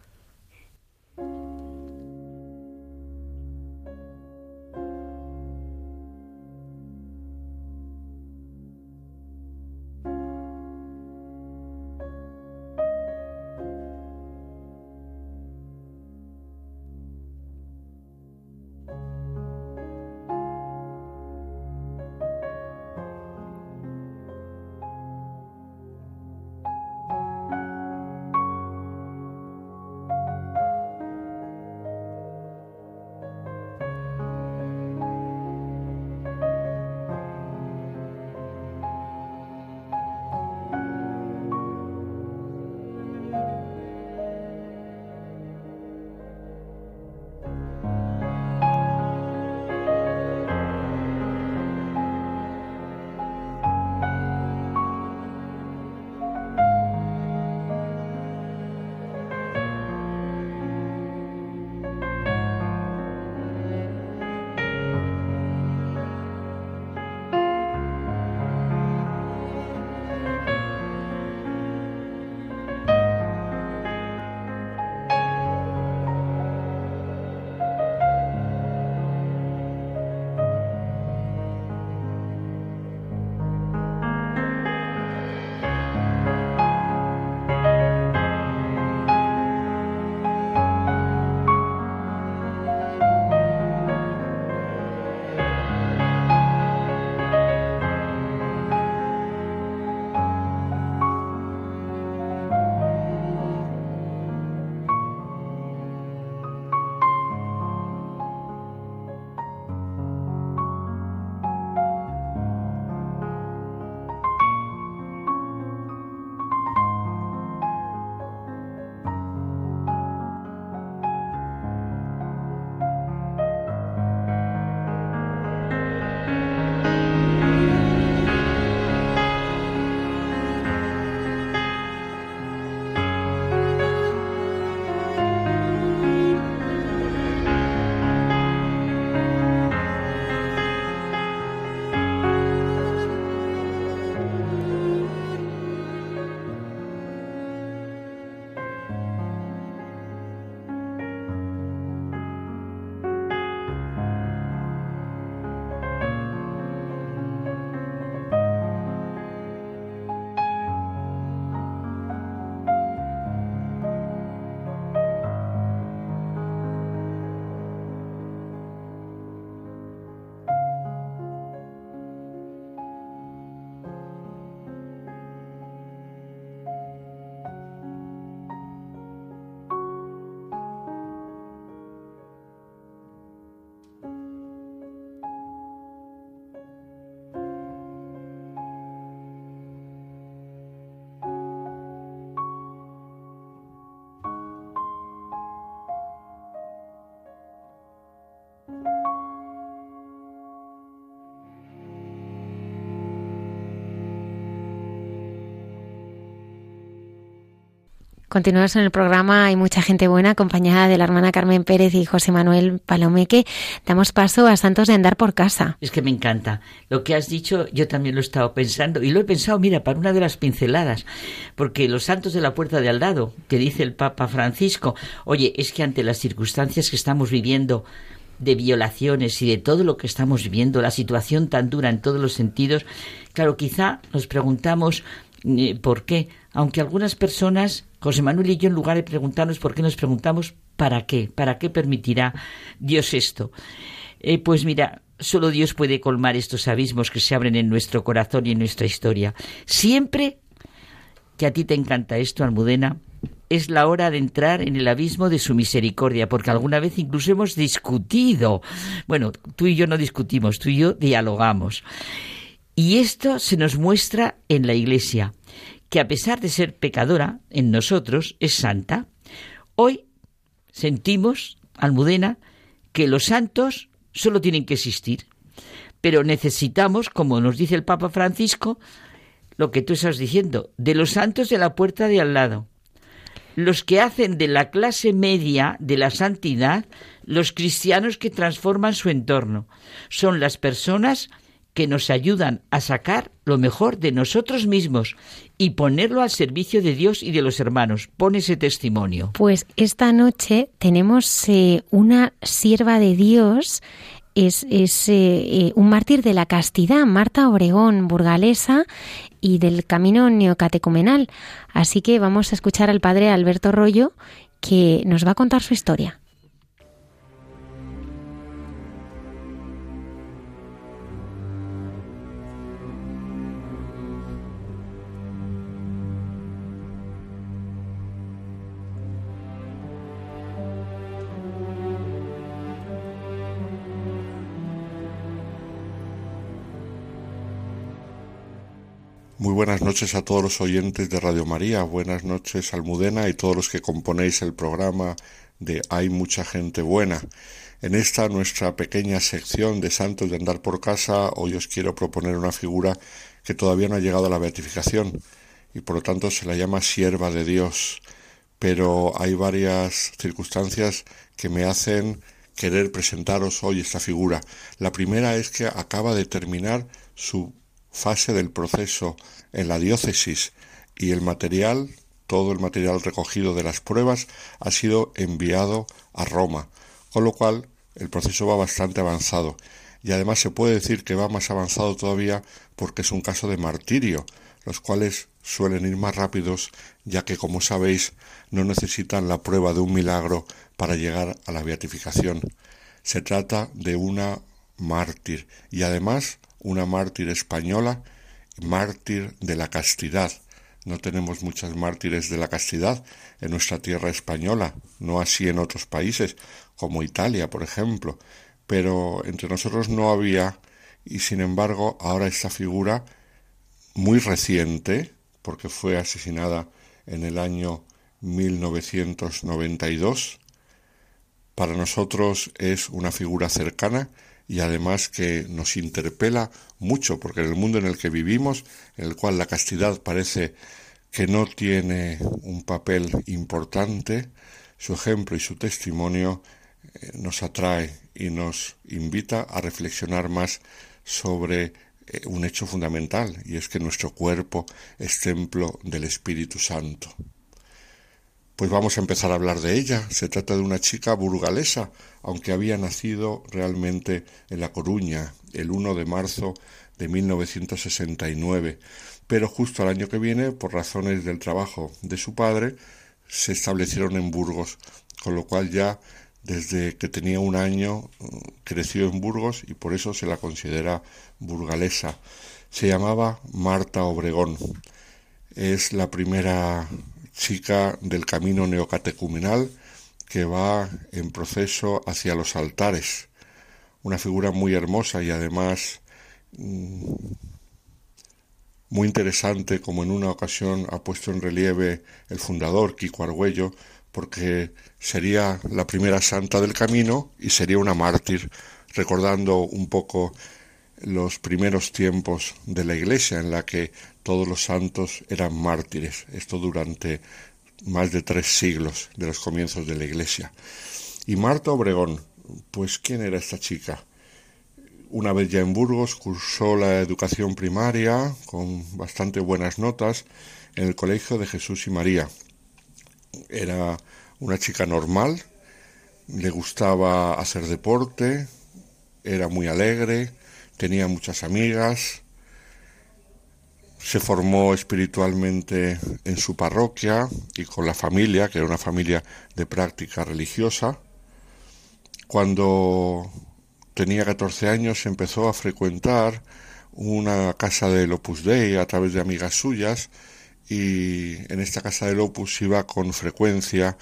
Continuamos en el programa Hay mucha gente buena, acompañada de la hermana Carmen Pérez y José Manuel Palomeque. Damos paso a Santos de andar por casa. Es que me encanta. Lo que has dicho, yo también lo he estado pensando. Y lo he pensado, mira, para una de las pinceladas. Porque los santos de la puerta de al lado, que dice el Papa Francisco, oye, es que ante las circunstancias que estamos viviendo, de violaciones y de todo lo que estamos viviendo, la situación tan dura en todos los sentidos, claro, quizá nos preguntamos eh, por qué, aunque algunas personas José Manuel y yo, en lugar de preguntarnos por qué, nos preguntamos ¿para qué? ¿Para qué permitirá Dios esto? Eh, pues mira, solo Dios puede colmar estos abismos que se abren en nuestro corazón y en nuestra historia. Siempre que a ti te encanta esto, Almudena, es la hora de entrar en el abismo de su misericordia, porque alguna vez incluso hemos discutido. Bueno, tú y yo no discutimos, tú y yo dialogamos. Y esto se nos muestra en la Iglesia que a pesar de ser pecadora en nosotros, es santa. Hoy sentimos, Almudena, que los santos solo tienen que existir, pero necesitamos, como nos dice el Papa Francisco, lo que tú estás diciendo, de los santos de la puerta de al lado, los que hacen de la clase media de la santidad los cristianos que transforman su entorno. Son las personas que nos ayudan a sacar lo mejor de nosotros mismos y ponerlo al servicio de Dios y de los hermanos. Pone ese testimonio. Pues esta noche tenemos eh, una sierva de Dios, es, es eh, eh, un mártir de la castidad, Marta Obregón, burgalesa y del camino neocatecumenal. Así que vamos a escuchar al padre Alberto Rollo que nos va a contar su historia. Buenas noches a todos los oyentes de Radio María, buenas noches Almudena y todos los que componéis el programa de Hay mucha gente buena. En esta nuestra pequeña sección de Santos de Andar por Casa, hoy os quiero proponer una figura que todavía no ha llegado a la beatificación y por lo tanto se la llama sierva de Dios. Pero hay varias circunstancias que me hacen querer presentaros hoy esta figura. La primera es que acaba de terminar su fase del proceso en la diócesis y el material, todo el material recogido de las pruebas, ha sido enviado a Roma, con lo cual el proceso va bastante avanzado. Y además se puede decir que va más avanzado todavía porque es un caso de martirio, los cuales suelen ir más rápidos, ya que, como sabéis, no necesitan la prueba de un milagro para llegar a la beatificación. Se trata de una mártir y además una mártir española, mártir de la castidad. No tenemos muchas mártires de la castidad en nuestra tierra española, no así en otros países, como Italia, por ejemplo, pero entre nosotros no había, y sin embargo ahora esta figura muy reciente, porque fue asesinada en el año 1992, para nosotros es una figura cercana y además que nos interpela mucho, porque en el mundo en el que vivimos, en el cual la castidad parece que no tiene un papel importante, su ejemplo y su testimonio eh, nos atrae y nos invita a reflexionar más sobre eh, un hecho fundamental, y es que nuestro cuerpo es templo del Espíritu Santo. Pues vamos a empezar a hablar de ella. Se trata de una chica burgalesa, aunque había nacido realmente en La Coruña el 1 de marzo de 1969, pero justo al año que viene, por razones del trabajo de su padre, se establecieron en Burgos, con lo cual ya desde que tenía un año creció en Burgos y por eso se la considera burgalesa. Se llamaba Marta Obregón. Es la primera chica del camino neocatecumenal que va en proceso hacia los altares. Una figura muy hermosa y además mm, muy interesante, como en una ocasión ha puesto en relieve el fundador, Kiko Argüello, porque sería la primera santa del camino y sería una mártir, recordando un poco los primeros tiempos de la Iglesia en la que todos los santos eran mártires. Esto durante más de tres siglos de los comienzos de la Iglesia. Y Marta Obregón, pues ¿quién era esta chica? Una vez ya en Burgos cursó la educación primaria con bastante buenas notas en el Colegio de Jesús y María. Era una chica normal, le gustaba hacer deporte, era muy alegre, tenía muchas amigas, se formó espiritualmente en su parroquia y con la familia, que era una familia de práctica religiosa. Cuando tenía 14 años empezó a frecuentar una casa del Opus Dei a través de amigas suyas y en esta casa del Opus iba con frecuencia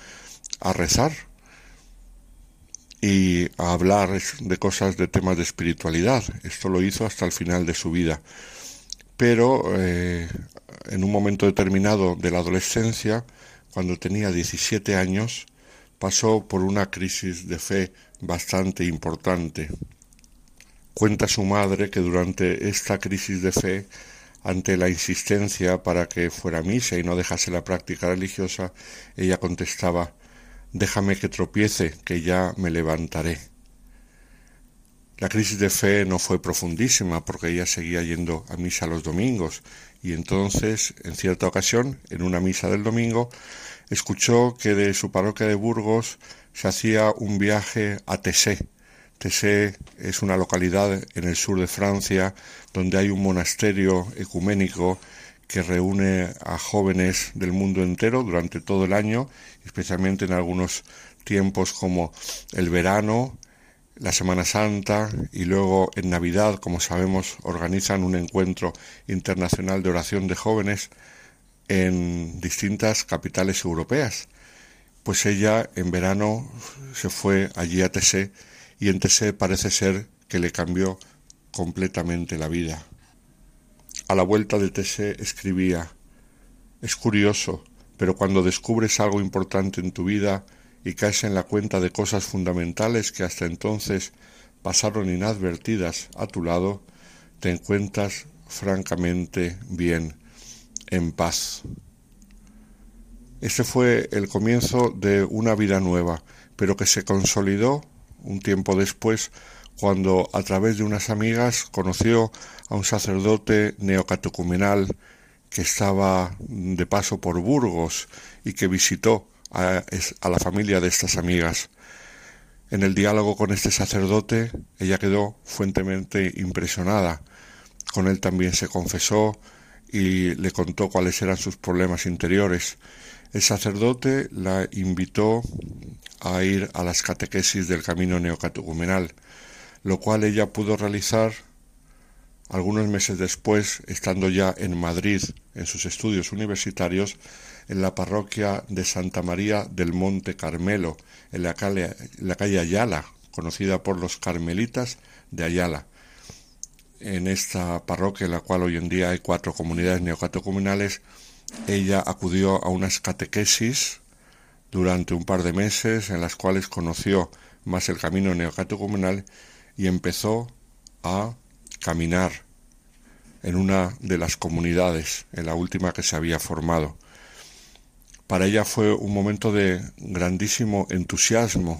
a rezar y a hablar de cosas de temas de espiritualidad. Esto lo hizo hasta el final de su vida. Pero eh, en un momento determinado de la adolescencia, cuando tenía 17 años, pasó por una crisis de fe bastante importante. Cuenta su madre que durante esta crisis de fe, ante la insistencia para que fuera misa y no dejase la práctica religiosa, ella contestaba Déjame que tropiece, que ya me levantaré. La crisis de fe no fue profundísima porque ella seguía yendo a misa los domingos y entonces, en cierta ocasión, en una misa del domingo, escuchó que de su parroquia de Burgos se hacía un viaje a Tessé. Tessé es una localidad en el sur de Francia donde hay un monasterio ecuménico que reúne a jóvenes del mundo entero durante todo el año, especialmente en algunos tiempos como el verano, la Semana Santa y luego en Navidad, como sabemos, organizan un encuentro internacional de oración de jóvenes en distintas capitales europeas. Pues ella en verano se fue allí a Tessé y en Tessé parece ser que le cambió completamente la vida. A la vuelta de Tessé escribía Es curioso, pero cuando descubres algo importante en tu vida y caes en la cuenta de cosas fundamentales que hasta entonces pasaron inadvertidas a tu lado, te encuentras francamente bien, en paz. Este fue el comienzo de una vida nueva, pero que se consolidó un tiempo después cuando a través de unas amigas conoció a un sacerdote neocatecumenal que estaba de paso por Burgos y que visitó a, la familia de estas amigas. En el diálogo con este sacerdote ella quedó fuertemente impresionada. Con él también se confesó y le contó cuáles eran sus problemas interiores. El sacerdote la invitó a ir a las catequesis del camino neocatecumenal lo cual ella pudo realizar algunos meses después, estando ya en Madrid en sus estudios universitarios, en la parroquia de Santa María del Monte Carmelo, en la calle, la calle Ayala, conocida por los carmelitas de Ayala. En esta parroquia, en la cual hoy en día hay cuatro comunidades neocatecumenales, ella acudió a unas catequesis durante un par de meses en las cuales conoció más el camino neocatecumenal y empezó a caminar en una de las comunidades, en la última que se había formado. Para ella fue un momento de grandísimo entusiasmo.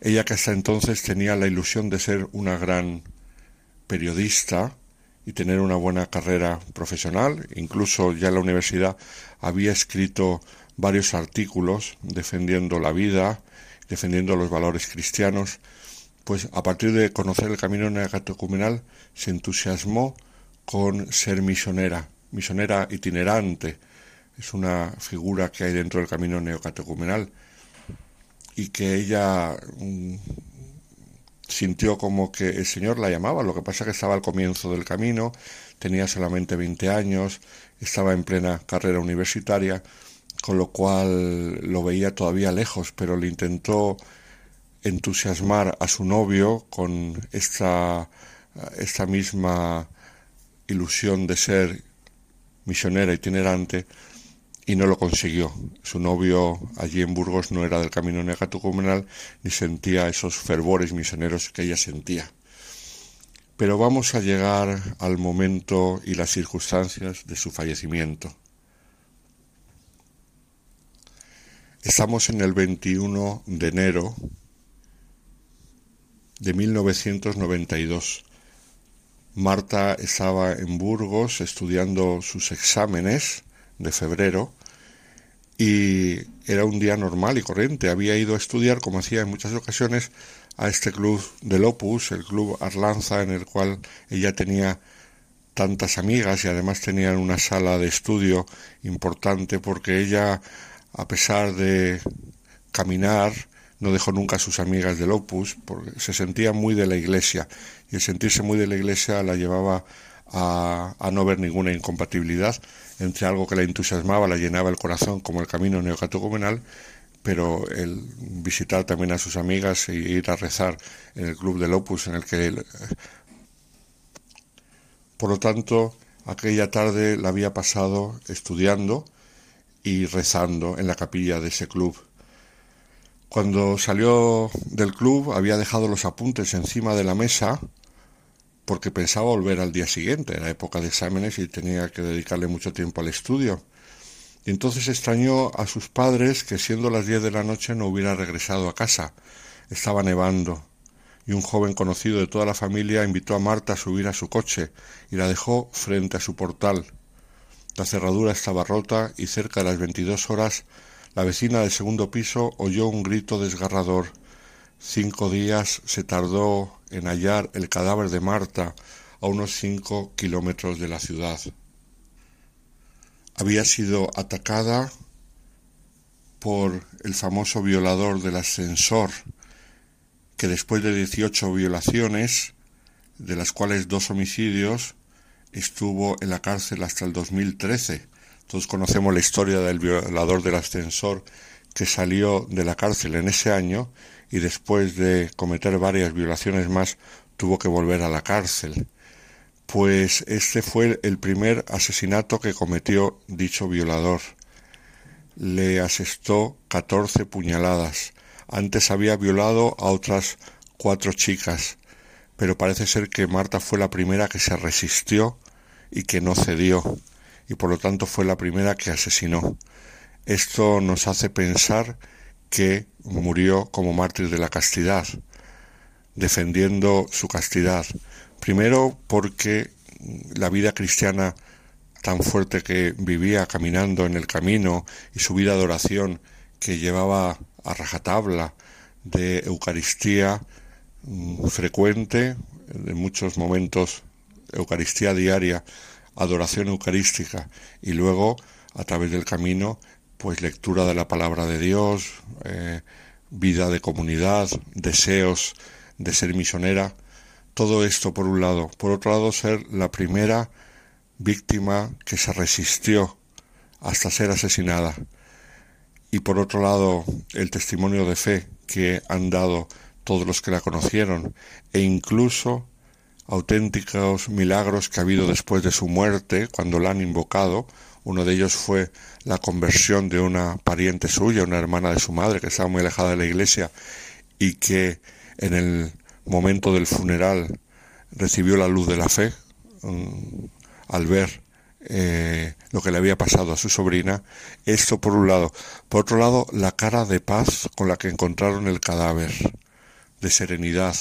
Ella que hasta entonces tenía la ilusión de ser una gran periodista y tener una buena carrera profesional, incluso ya en la universidad había escrito varios artículos defendiendo la vida, defendiendo los valores cristianos, pues a partir de conocer el camino neocatecumenal se entusiasmó con ser misionera, misionera itinerante. Es una figura que hay dentro del camino neocatecumenal y que ella mm, sintió como que el Señor la llamaba. Lo que pasa que estaba al comienzo del camino, tenía solamente 20 años, estaba en plena carrera universitaria, con lo cual lo veía todavía lejos, pero le intentó entusiasmar a su novio con esta, esta misma ilusión de ser misionera itinerante y no lo consiguió. Su novio allí en Burgos no era del camino negatocomunal ni sentía esos fervores misioneros que ella sentía. Pero vamos a llegar al momento y las circunstancias de su fallecimiento. Estamos en el 21 de enero de 1992. Marta estaba en Burgos estudiando sus exámenes de febrero y era un día normal y corriente. Había ido a estudiar, como hacía en muchas ocasiones, a este club del Opus, el club Arlanza, en el cual ella tenía tantas amigas y además tenían una sala de estudio importante porque ella, a pesar de caminar, no dejó nunca a sus amigas del Opus porque se sentía muy de la iglesia y el sentirse muy de la iglesia la llevaba a, a no ver ninguna incompatibilidad entre algo que la entusiasmaba, la llenaba el corazón como el camino neocatecumenal, pero el visitar también a sus amigas e ir a rezar en el club del Opus en el que él... Por lo tanto, aquella tarde la había pasado estudiando y rezando en la capilla de ese club. Cuando salió del club había dejado los apuntes encima de la mesa porque pensaba volver al día siguiente, era época de exámenes y tenía que dedicarle mucho tiempo al estudio. Y entonces extrañó a sus padres que siendo las diez de la noche no hubiera regresado a casa. Estaba nevando y un joven conocido de toda la familia invitó a Marta a subir a su coche y la dejó frente a su portal. La cerradura estaba rota y cerca de las veintidós horas la vecina del segundo piso oyó un grito desgarrador. Cinco días se tardó en hallar el cadáver de Marta a unos cinco kilómetros de la ciudad. Había sido atacada por el famoso violador del ascensor, que después de 18 violaciones, de las cuales dos homicidios, estuvo en la cárcel hasta el 2013. Todos conocemos la historia del violador del ascensor que salió de la cárcel en ese año y después de cometer varias violaciones más tuvo que volver a la cárcel. Pues este fue el primer asesinato que cometió dicho violador. Le asestó catorce puñaladas. Antes había violado a otras cuatro chicas, pero parece ser que Marta fue la primera que se resistió y que no cedió, y por lo tanto fue la primera que asesinó. Esto nos hace pensar que murió como mártir de la castidad, defendiendo su castidad. Primero porque la vida cristiana tan fuerte que vivía caminando en el camino y su vida de oración que llevaba a rajatabla de Eucaristía mm, frecuente, en muchos momentos Eucaristía diaria, adoración eucarística y luego a través del camino pues lectura de la palabra de Dios, eh, vida de comunidad, deseos de ser misionera, todo esto por un lado. Por otro lado, ser la primera víctima que se resistió hasta ser asesinada. Y por otro lado, el testimonio de fe que han dado todos los que la conocieron e incluso auténticos milagros que ha habido después de su muerte, cuando la han invocado, uno de ellos fue la conversión de una pariente suya, una hermana de su madre, que estaba muy alejada de la iglesia y que en el momento del funeral recibió la luz de la fe mm, al ver eh, lo que le había pasado a su sobrina. Esto por un lado. Por otro lado, la cara de paz con la que encontraron el cadáver, de serenidad,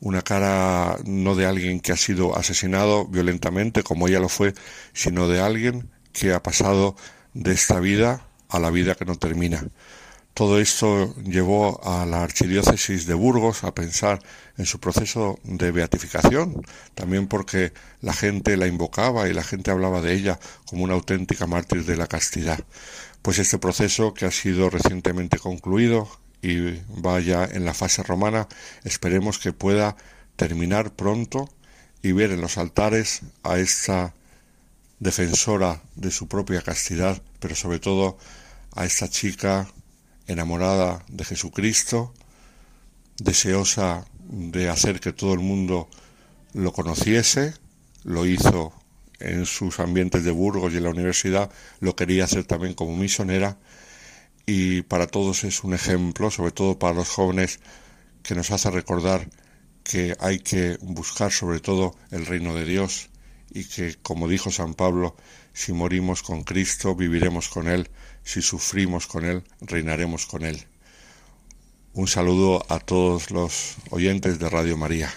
una cara no de alguien que ha sido asesinado violentamente como ella lo fue, sino de alguien que ha pasado de esta vida a la vida que no termina. Todo esto llevó a la archidiócesis de Burgos a pensar en su proceso de beatificación, también porque la gente la invocaba y la gente hablaba de ella como una auténtica mártir de la castidad. Pues este proceso que ha sido recientemente concluido y vaya en la fase romana, esperemos que pueda terminar pronto y ver en los altares a esta defensora de su propia castidad, pero sobre todo a esta chica enamorada de Jesucristo, deseosa de hacer que todo el mundo lo conociese, lo hizo en sus ambientes de Burgos y en la universidad, lo quería hacer también como misionera y para todos es un ejemplo, sobre todo para los jóvenes, que nos hace recordar que hay que buscar sobre todo el reino de Dios y que, como dijo San Pablo, si morimos con Cristo, viviremos con Él, si sufrimos con Él, reinaremos con Él. Un saludo a todos los oyentes de Radio María.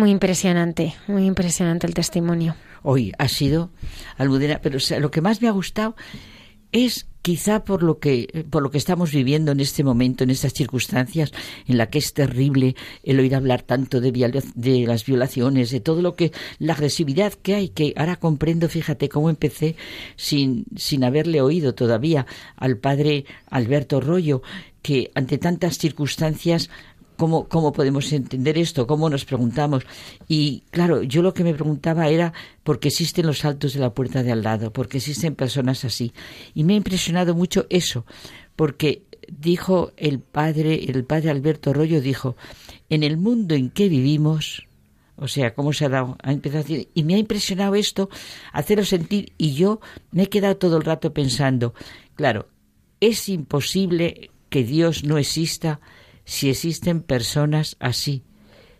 Muy impresionante, muy impresionante el testimonio. Hoy ha sido Almudena, pero lo que más me ha gustado es quizá por lo que por lo que estamos viviendo en este momento, en estas circunstancias, en la que es terrible el oír hablar tanto de, de las violaciones, de todo lo que la agresividad que hay, que ahora comprendo, fíjate cómo empecé sin sin haberle oído todavía al padre Alberto Rollo, que ante tantas circunstancias ¿Cómo, ¿Cómo podemos entender esto? ¿Cómo nos preguntamos? Y claro, yo lo que me preguntaba era por qué existen los saltos de la puerta de al lado, por qué existen personas así. Y me ha impresionado mucho eso, porque dijo el padre, el padre Alberto Rollo dijo, en el mundo en que vivimos, o sea, cómo se ha dado, ha empezado a decir, y me ha impresionado esto, hacerlo sentir, y yo me he quedado todo el rato pensando, claro, es imposible que Dios no exista si existen personas así,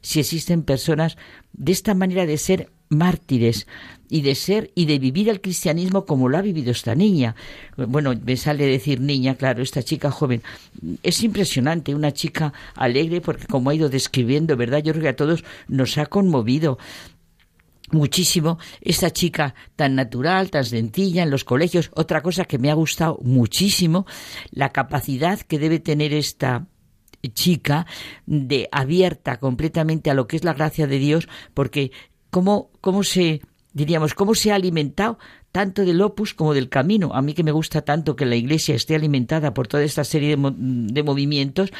si existen personas de esta manera de ser mártires y de ser y de vivir el cristianismo como lo ha vivido esta niña. Bueno, me sale decir niña, claro, esta chica joven. Es impresionante, una chica alegre porque como ha ido describiendo, ¿verdad? Yo creo que a todos nos ha conmovido muchísimo esta chica tan natural, tan sencilla en los colegios. Otra cosa que me ha gustado muchísimo, la capacidad que debe tener esta chica de abierta completamente a lo que es la gracia de Dios, porque cómo, cómo se diríamos, cómo se ha alimentado tanto del opus como del camino. A mí que me gusta tanto que la iglesia esté alimentada por toda esta serie de, de movimientos.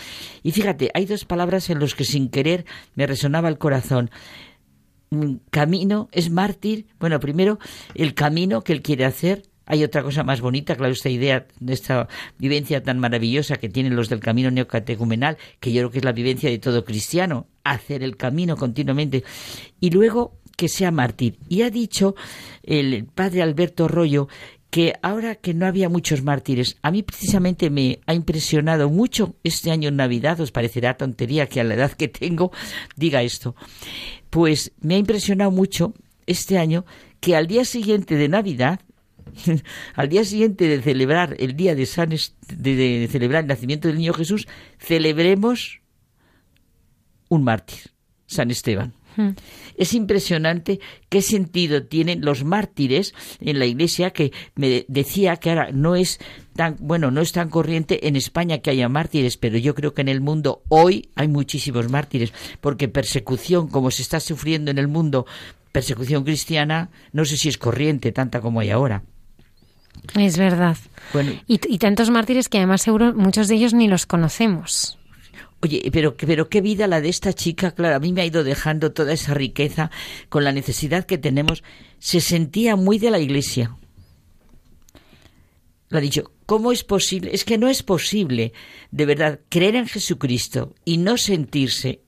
Y fíjate, hay dos palabras en los que sin querer me resonaba el corazón. camino, es mártir. Bueno, primero el camino que él quiere hacer. Hay otra cosa más bonita, claro, esta idea de esta vivencia tan maravillosa que tienen los del camino neocatecumenal, que yo creo que es la vivencia de todo cristiano, hacer el camino continuamente. Y luego que sea mártir. Y ha dicho el padre Alberto Rollo que ahora que no había muchos mártires, a mí precisamente me ha impresionado mucho este año en Navidad, os parecerá tontería que a la edad que tengo diga esto, pues me ha impresionado mucho este año que al día siguiente de Navidad, al día siguiente de celebrar el día de San de, celebrar el nacimiento del niño Jesús, celebremos un mártir, San Esteban. Es impresionante qué sentido tienen los mártires en la Iglesia que me decía que ahora no es tan bueno, no es tan corriente en España que haya mártires, pero yo creo que en el mundo hoy hay muchísimos mártires, porque persecución como se está sufriendo en el mundo, persecución cristiana, no sé si es corriente tanta como hay ahora. Es verdad. y, y tantos mártires que además seguro muchos de ellos ni los conocemos. Oye, pero, pero qué vida la de esta chica, claro, a mí me ha ido dejando toda esa riqueza con la necesidad que tenemos. Se sentía muy de la iglesia. Lo ha dicho, ¿cómo es posible? Es que no es posible, de verdad, creer en Jesucristo y no sentirse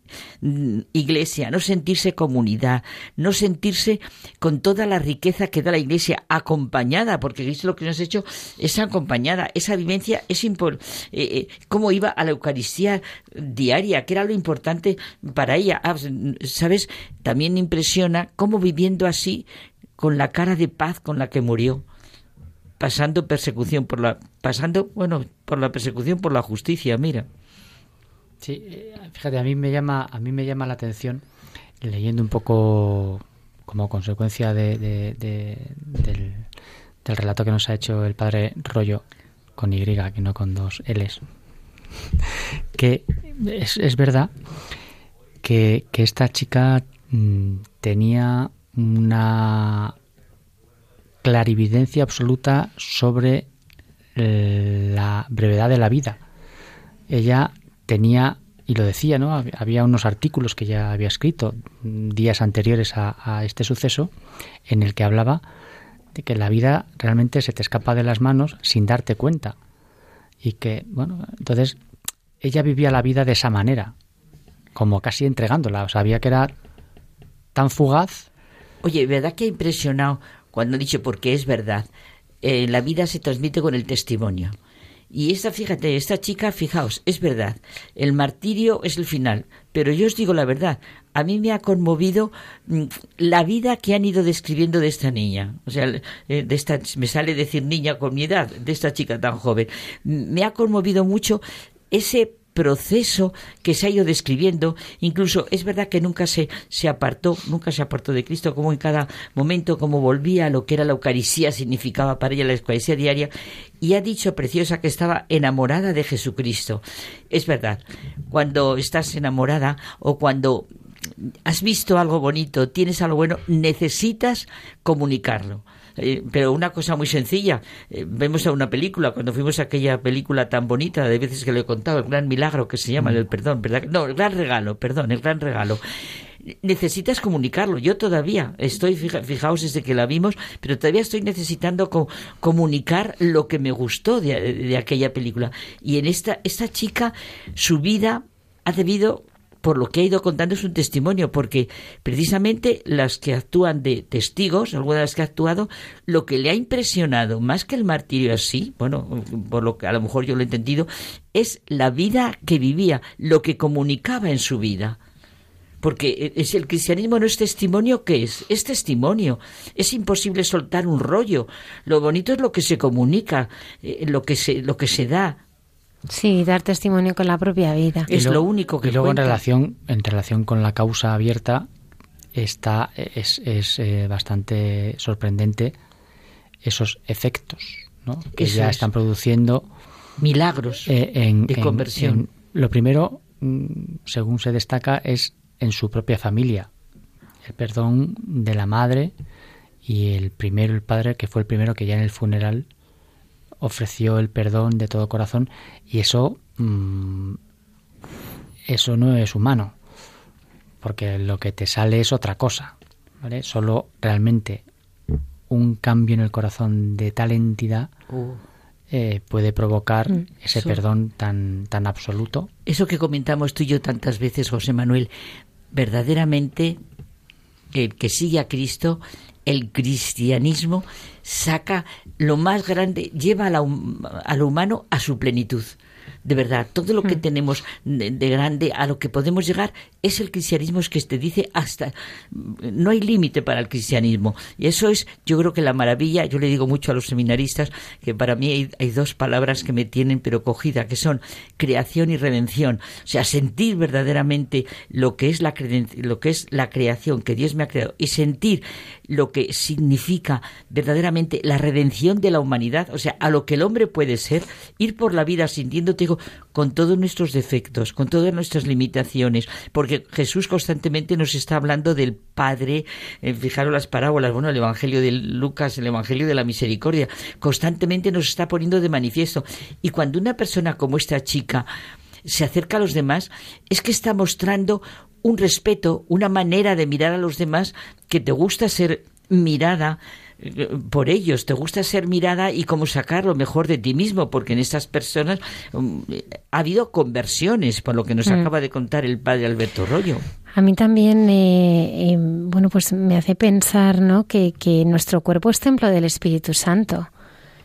iglesia, no sentirse comunidad, no sentirse con toda la riqueza que da la iglesia acompañada, porque Cristo lo que nos ha hecho es acompañada, esa vivencia es importante, eh, eh, cómo iba a la Eucaristía diaria, que era lo importante para ella. Ah, pues, ¿Sabes? También impresiona cómo viviendo así, con la cara de paz con la que murió pasando persecución por la pasando bueno por la persecución por la justicia mira Sí, eh, fíjate, a mí me llama, a mí me llama la atención, leyendo un poco como consecuencia de, del, relato que nos ha hecho el padre Rollo con Y, que no con dos L's, que es, es verdad que, que, esta chica mm, tenía una clarividencia absoluta sobre eh, la brevedad de la vida. Ella tenía, y lo decía, ¿no? Había unos artículos que ya había escrito días anteriores a, este suceso en el que hablaba de que la vida realmente se te escapa de las manos sin darte cuenta. Y que, bueno, entonces ella vivía la vida de esa manera, como casi entregándola. Sabía que era tan fugaz. Oye, ¿verdad que ha impresionado cuando dicho porque es verdad? Eh, la vida se transmite con el testimonio. Y esta, fíjate, esta chica, fijaos, es verdad, el martirio es el final, pero yo os digo la verdad, a mí me ha conmovido mm, la vida que han ido describiendo de esta niña, o sea, eh, de esta, me sale decir niña con mi edad, de esta chica tan joven, me ha conmovido mucho ese proceso que se ha ido describiendo. Incluso es verdad que nunca se, se apartó, nunca se apartó de Cristo, como en cada momento, como volvía a lo que era la Eucaristía, significaba para ella la Eucaristía diaria, y ha dicho preciosa que estaba enamorada de Jesucristo. Es verdad, cuando estás enamorada o cuando has visto algo bonito, tienes algo bueno, necesitas comunicarlo. Eh, pero una cosa muy sencilla, eh, vemos a una película, cuando fuimos a aquella película tan bonita, de veces que le he contado, el gran milagro que se llama, el perdón, ¿verdad? No, el gran regalo, perdón, el gran regalo necesitas comunicarlo. Yo todavía estoy, fijaos desde que la vimos, pero todavía estoy necesitando comunicar lo que me gustó de, de, aquella película. Y en esta, esta chica, su vida ha debido por lo que ha ido contando es un testimonio, porque precisamente las que actúan de testigos, algunas de las que ha actuado, lo que le ha impresionado, más que el martirio así, bueno, por lo que a lo mejor yo lo he entendido, es la vida que vivía, lo que comunicaba en su vida. Porque es el cristianismo no es testimonio, ¿qué es? Es testimonio. Es imposible soltar un rollo. Lo bonito es lo que se comunica, eh, lo que se, lo que se da. Sí, dar testimonio con la propia vida. Es lo, único que Y luego en relación en relación con la causa abierta está es, es eh, bastante sorprendente esos efectos, ¿no? Que ya están produciendo milagros eh, en, de conversión. lo primero, mm, según se destaca, es en su propia familia. El perdón de la madre y el primero, el padre, que fue el primero que ya en el funeral ofreció el perdón de todo corazón y eso mm, eso no es humano porque lo que te sale es otra cosa ¿vale? Solo realmente un cambio en el corazón de tal entidad Uh. eh, puede provocar Mm. ese Eso- perdón tan, tan absoluto. Eso que comentamos tú y yo tantas veces, José Manuel, verdaderamente el que sigue a Cristo, el cristianismo saca lo más grande, lleva a, la hum- a lo humano a su plenitud. De verdad, todo lo que tenemos de, de grande, a lo que podemos llegar, es el cristianismo es que te dice hasta... No hay límite para el cristianismo. Y eso es, yo creo que la maravilla, yo le digo mucho a los seminaristas, que para mí hay, hay dos palabras que me tienen pero cogida, que son creación y redención. O sea, sentir verdaderamente lo que es la, lo que es la creación que Dios me ha creado y sentir lo que significa verdaderamente la redención de la humanidad, o sea, a lo que el hombre puede ser, ir por la vida sintiéndote digo, con todos nuestros defectos, con todas nuestras limitaciones, porque Jesús constantemente nos está hablando del Padre, eh, fijaros las parábolas, bueno, el Evangelio de Lucas, el Evangelio de la Misericordia, constantemente nos está poniendo de manifiesto. Y cuando una persona como esta chica se acerca a los demás, es que está mostrando un respeto, una manera de mirar a los demás que te gusta ser mirada por ellos, te gusta ser mirada y cómo sacar lo mejor de ti mismo, porque en estas personas mm, ha habido conversiones, por lo que nos Mm. acaba de contar el padre Alberto Rollo. A mí también, eh, eh, bueno, pues me hace pensar, ¿no? Que, que nuestro cuerpo es templo del Espíritu Santo.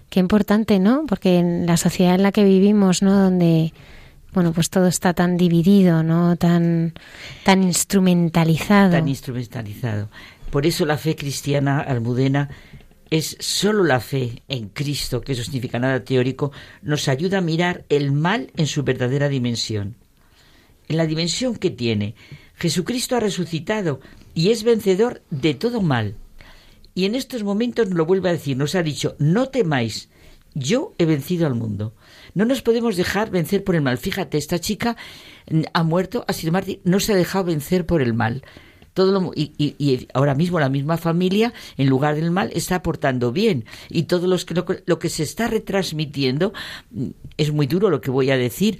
Qué importante, ¿no? Porque en la sociedad en la que vivimos, ¿no? Donde, bueno, pues todo está tan dividido, ¿no? Tan, tan instrumentalizado. tan instrumentalizado. Por eso la fe cristiana almudena es solo la fe en Cristo, que eso significa nada teórico, nos ayuda a mirar el mal en su verdadera dimensión. En la dimensión que tiene. Jesucristo ha resucitado y es vencedor de todo mal. Y en estos momentos lo vuelve a decir, nos ha dicho, no temáis, yo he vencido al mundo. No nos podemos dejar vencer por el mal. Fíjate, esta chica mm, ha muerto, ha sido mártir, no se ha dejado vencer por el mal. Todo lo- y, y- y ahora mismo la misma familia, en lugar del mal, está aportando bien. Y todo los que, lo, que- lo que se está retransmitiendo, mm, es muy duro lo que voy a decir,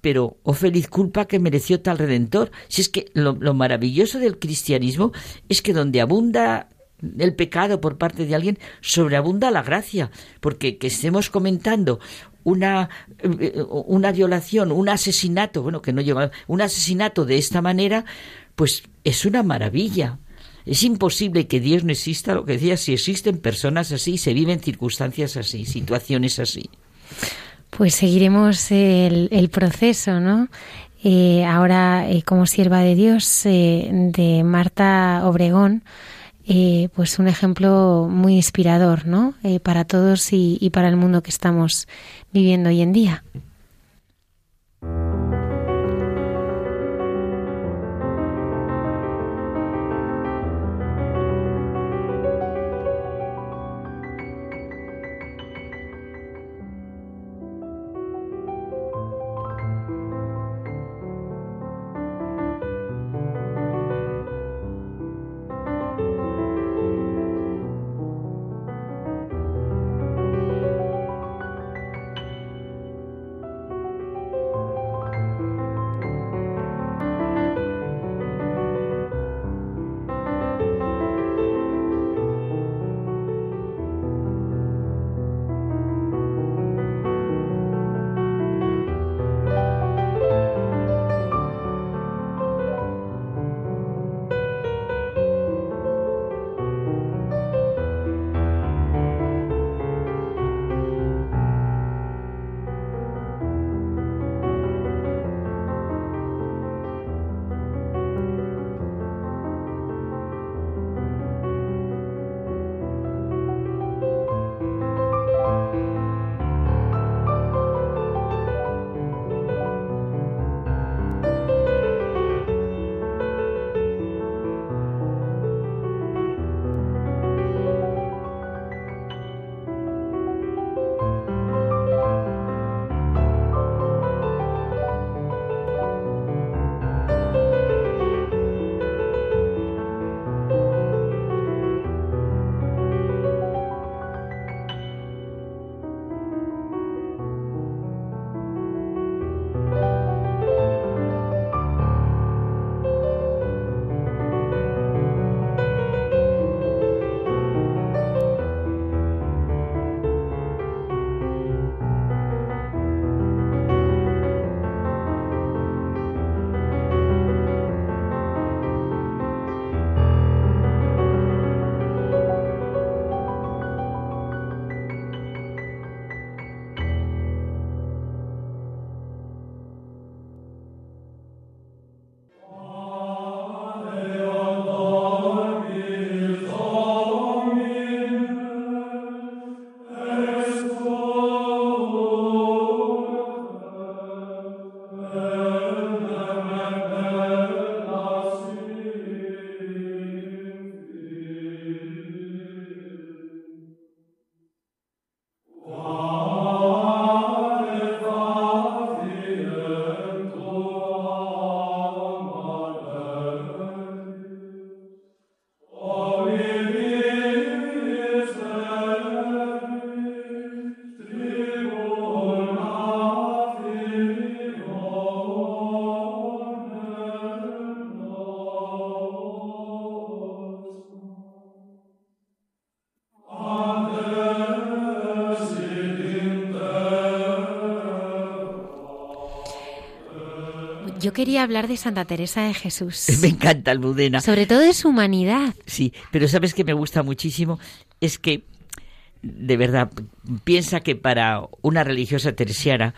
pero oh feliz culpa que mereció tal redentor. Si es que lo, lo maravilloso del cristianismo es que donde abunda el pecado por parte de alguien, sobreabunda la gracia, porque que estemos comentando una, eh, una violación, un asesinato, bueno, que no llega, un asesinato de esta manera, pues es una maravilla. Es imposible que Dios no exista, lo que decía, si existen personas así, se viven circunstancias así, situaciones así. Pues seguiremos el, proceso, ¿no? Eh, ahora, eh, como sierva de Dios, eh, de Marta Obregón, eh, pues un ejemplo muy inspirador, ¿no? Para todos y para el mundo que estamos viviendo hoy en día. Quería hablar de Santa Teresa de Jesús. Me encanta Almudena. Sobre todo de su humanidad. Sí, pero sabes que me gusta muchísimo es que de verdad piensa que para una religiosa teresiana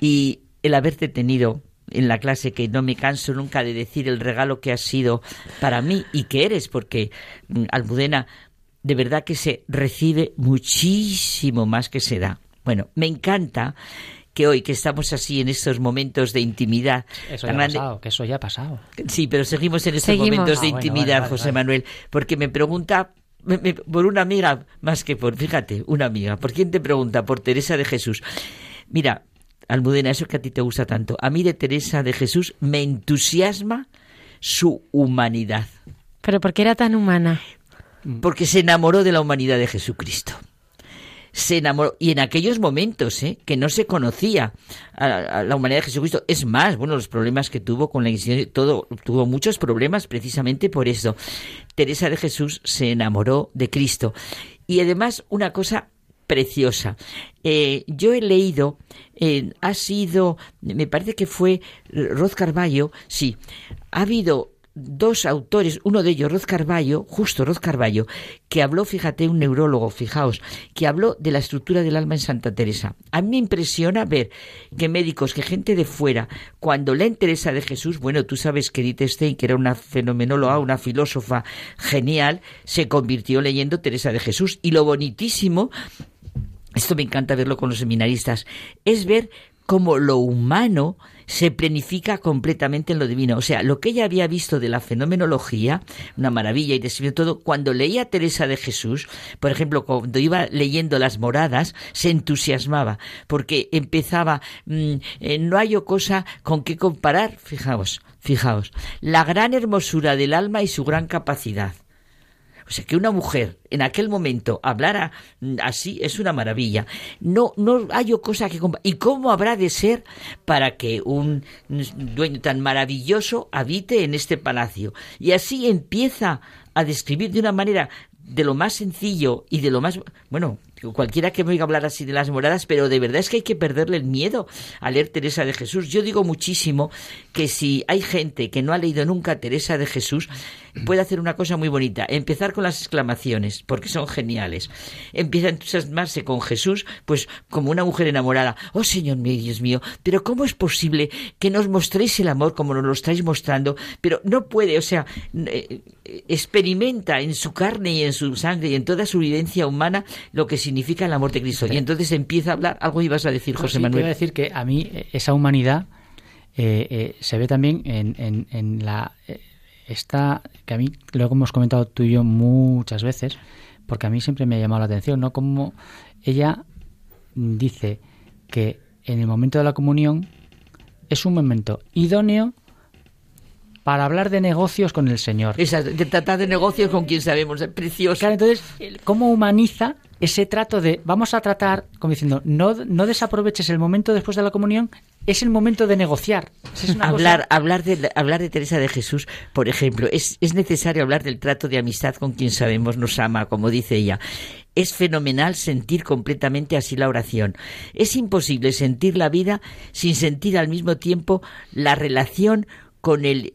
y el haberte tenido en la clase que no me canso nunca de decir el regalo que has sido para mí y que eres, porque mm, Almudena, de verdad que se recibe muchísimo más que se da. Bueno, me encanta que hoy que estamos así en estos momentos de intimidad. Eso ya ha pasado, que eso ya ha pasado. Sí, pero seguimos en estos momentos de Ah, bueno, intimidad, vale, vale, José vale. Manuel, porque me pregunta me- me- por una amiga más que por, fíjate, una amiga. ¿Por quién te pregunta? Por Teresa de Jesús. Mira, Almudena, eso que a ti te gusta tanto. A mí de Teresa de Jesús me entusiasma su humanidad, Pero ¿por qué era tan humana? porque se enamoró de la humanidad de Jesucristo. Se enamoró, y en aquellos momentos, ¿eh? que no se conocía a, la humanidad de Jesucristo. Es más, bueno, los problemas que tuvo con la Inquisición, todo, tuvo muchos problemas precisamente por eso. Teresa de Jesús se enamoró de Cristo. Y además, una cosa preciosa. Eh, yo he leído, eh, ha sido, me parece que fue Roz Carballo, sí, ha habido dos autores, uno de ellos, Roz Carballo, justo Roz Carballo, que habló, fíjate, un neurólogo, fijaos, que habló de la estructura del alma en Santa Teresa. A mí me impresiona ver que médicos, que gente de fuera, cuando leen Teresa de Jesús, bueno, tú sabes que Edith Stein, que era una fenomenóloga, una filósofa genial, se convirtió leyendo Teresa de Jesús. Y lo bonitísimo esto me encanta verlo con los seminaristas, es ver cómo lo humano se planifica completamente en lo divino. O sea, lo que ella había visto de la fenomenología, una maravilla y describió todo, cuando leía Teresa de Jesús, por ejemplo, cuando iba leyendo las moradas, se entusiasmaba, porque empezaba, mm, eh, no hay cosa con qué comparar, fijaos, fijaos, la gran hermosura del alma y su gran capacidad. O sea, que una mujer en aquel momento hablara mm, así es una maravilla. No, no hay cosa que ¿Y cómo habrá de ser para que un dueño tan maravilloso habite en este palacio? Y así empieza a describir de una manera de lo más sencillo y de lo más bueno cualquiera que me oiga hablar así de las moradas pero de verdad es que hay que perderle el miedo a leer Teresa de Jesús yo digo muchísimo que si hay gente que no ha leído nunca Teresa de Jesús puede hacer una cosa muy bonita empezar con las exclamaciones porque son geniales. Empieza a entusiasmarse con Jesús pues como una mujer enamorada. Oh Señor mío Dios mío pero cómo es posible que nos mostréis el amor como nos lo estáis mostrando pero no puede o sea eh, experimenta en su carne y en su sangre y en toda su vivencia humana lo que significa el amor de Cristo. Y entonces empieza a hablar, algo ibas a decir, José sí, Manuel. decir que a mí eh, esa humanidad eh, eh, se ve también en, en- en la eh, esta que a mí lo hemos comentado tú y yo muchas veces porque a mí siempre me ha llamado la atención no como ella dice que en el momento de la comunión es un momento idóneo para hablar de negocios con el Señor. Esa, de tratar de negocios con quien sabemos, es precioso. Claro, entonces, ¿cómo humaniza ese trato de vamos a tratar, como diciendo, no, no desaproveches el momento después de la comunión, es el momento de negociar? Es una hablar, cosa- hablar, de, hablar de Teresa de Jesús, por ejemplo, es, es necesario hablar del trato de amistad con quien sabemos nos ama, como dice ella. Es fenomenal sentir completamente así la oración. Es imposible sentir la vida sin sentir al mismo tiempo la relación con el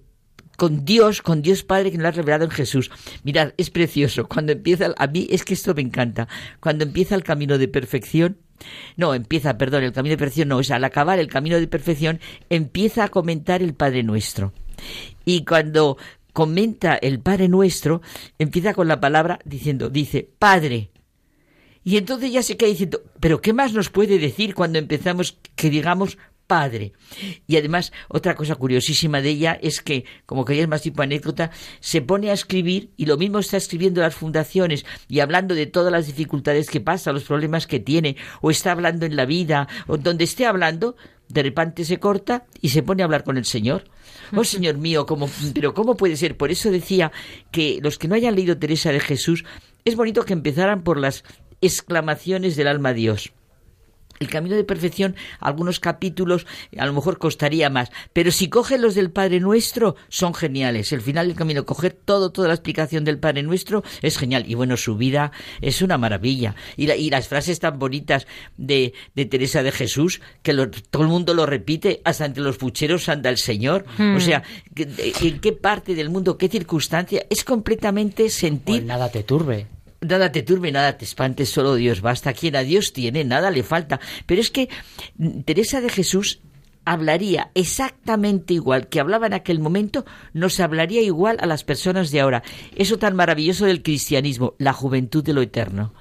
con Dios, con Dios Padre que nos ha revelado en Jesús. Mirad, es precioso. Cuando empieza, a mí es que esto me encanta. Cuando empieza el camino de perfección, no, empieza, perdón, el camino de perfección no, es al acabar el camino de perfección, empieza a comentar el Padre Nuestro. Y cuando comenta el Padre Nuestro, empieza con la palabra diciendo, dice, Padre. Y entonces ya se queda diciendo, pero ¿qué más nos puede decir cuando empezamos que digamos Padre? Y además, otra cosa curiosísima de ella es que, como querías más tipo anécdota, se pone a escribir y lo mismo está escribiendo las fundaciones y hablando de todas las dificultades que pasa, los problemas que tiene, o está hablando en la vida, o donde esté hablando, de repente se corta y se pone a hablar con el Señor. Oh Señor mío, ¿cómo, pero ¿cómo puede ser? Por eso decía que los que no hayan leído Teresa de Jesús, es bonito que empezaran por las exclamaciones del alma a Dios. El camino de perfección, algunos capítulos a lo mejor costaría más, pero si coges los del Padre Nuestro, son geniales. El final del camino, coger todo, toda la explicación del Padre Nuestro es genial. Y bueno, su vida es una maravilla. Y, y las frases tan bonitas de, de Teresa de Jesús, que todo el mundo lo repite, hasta entre los pucheros anda el Señor. O hmm. sea, ¿en qué parte del mundo, qué circunstancia? Es completamente sentir... nada te turbe. Nada te turbe, nada te espante, solo Dios basta. Quien a Dios tiene, nada le falta. Pero es que mm, Teresa de Jesús hablaría exactamente igual que hablaba en aquel momento, nos hablaría igual a las personas de ahora. Eso tan maravilloso del cristianismo, la juventud de lo eterno.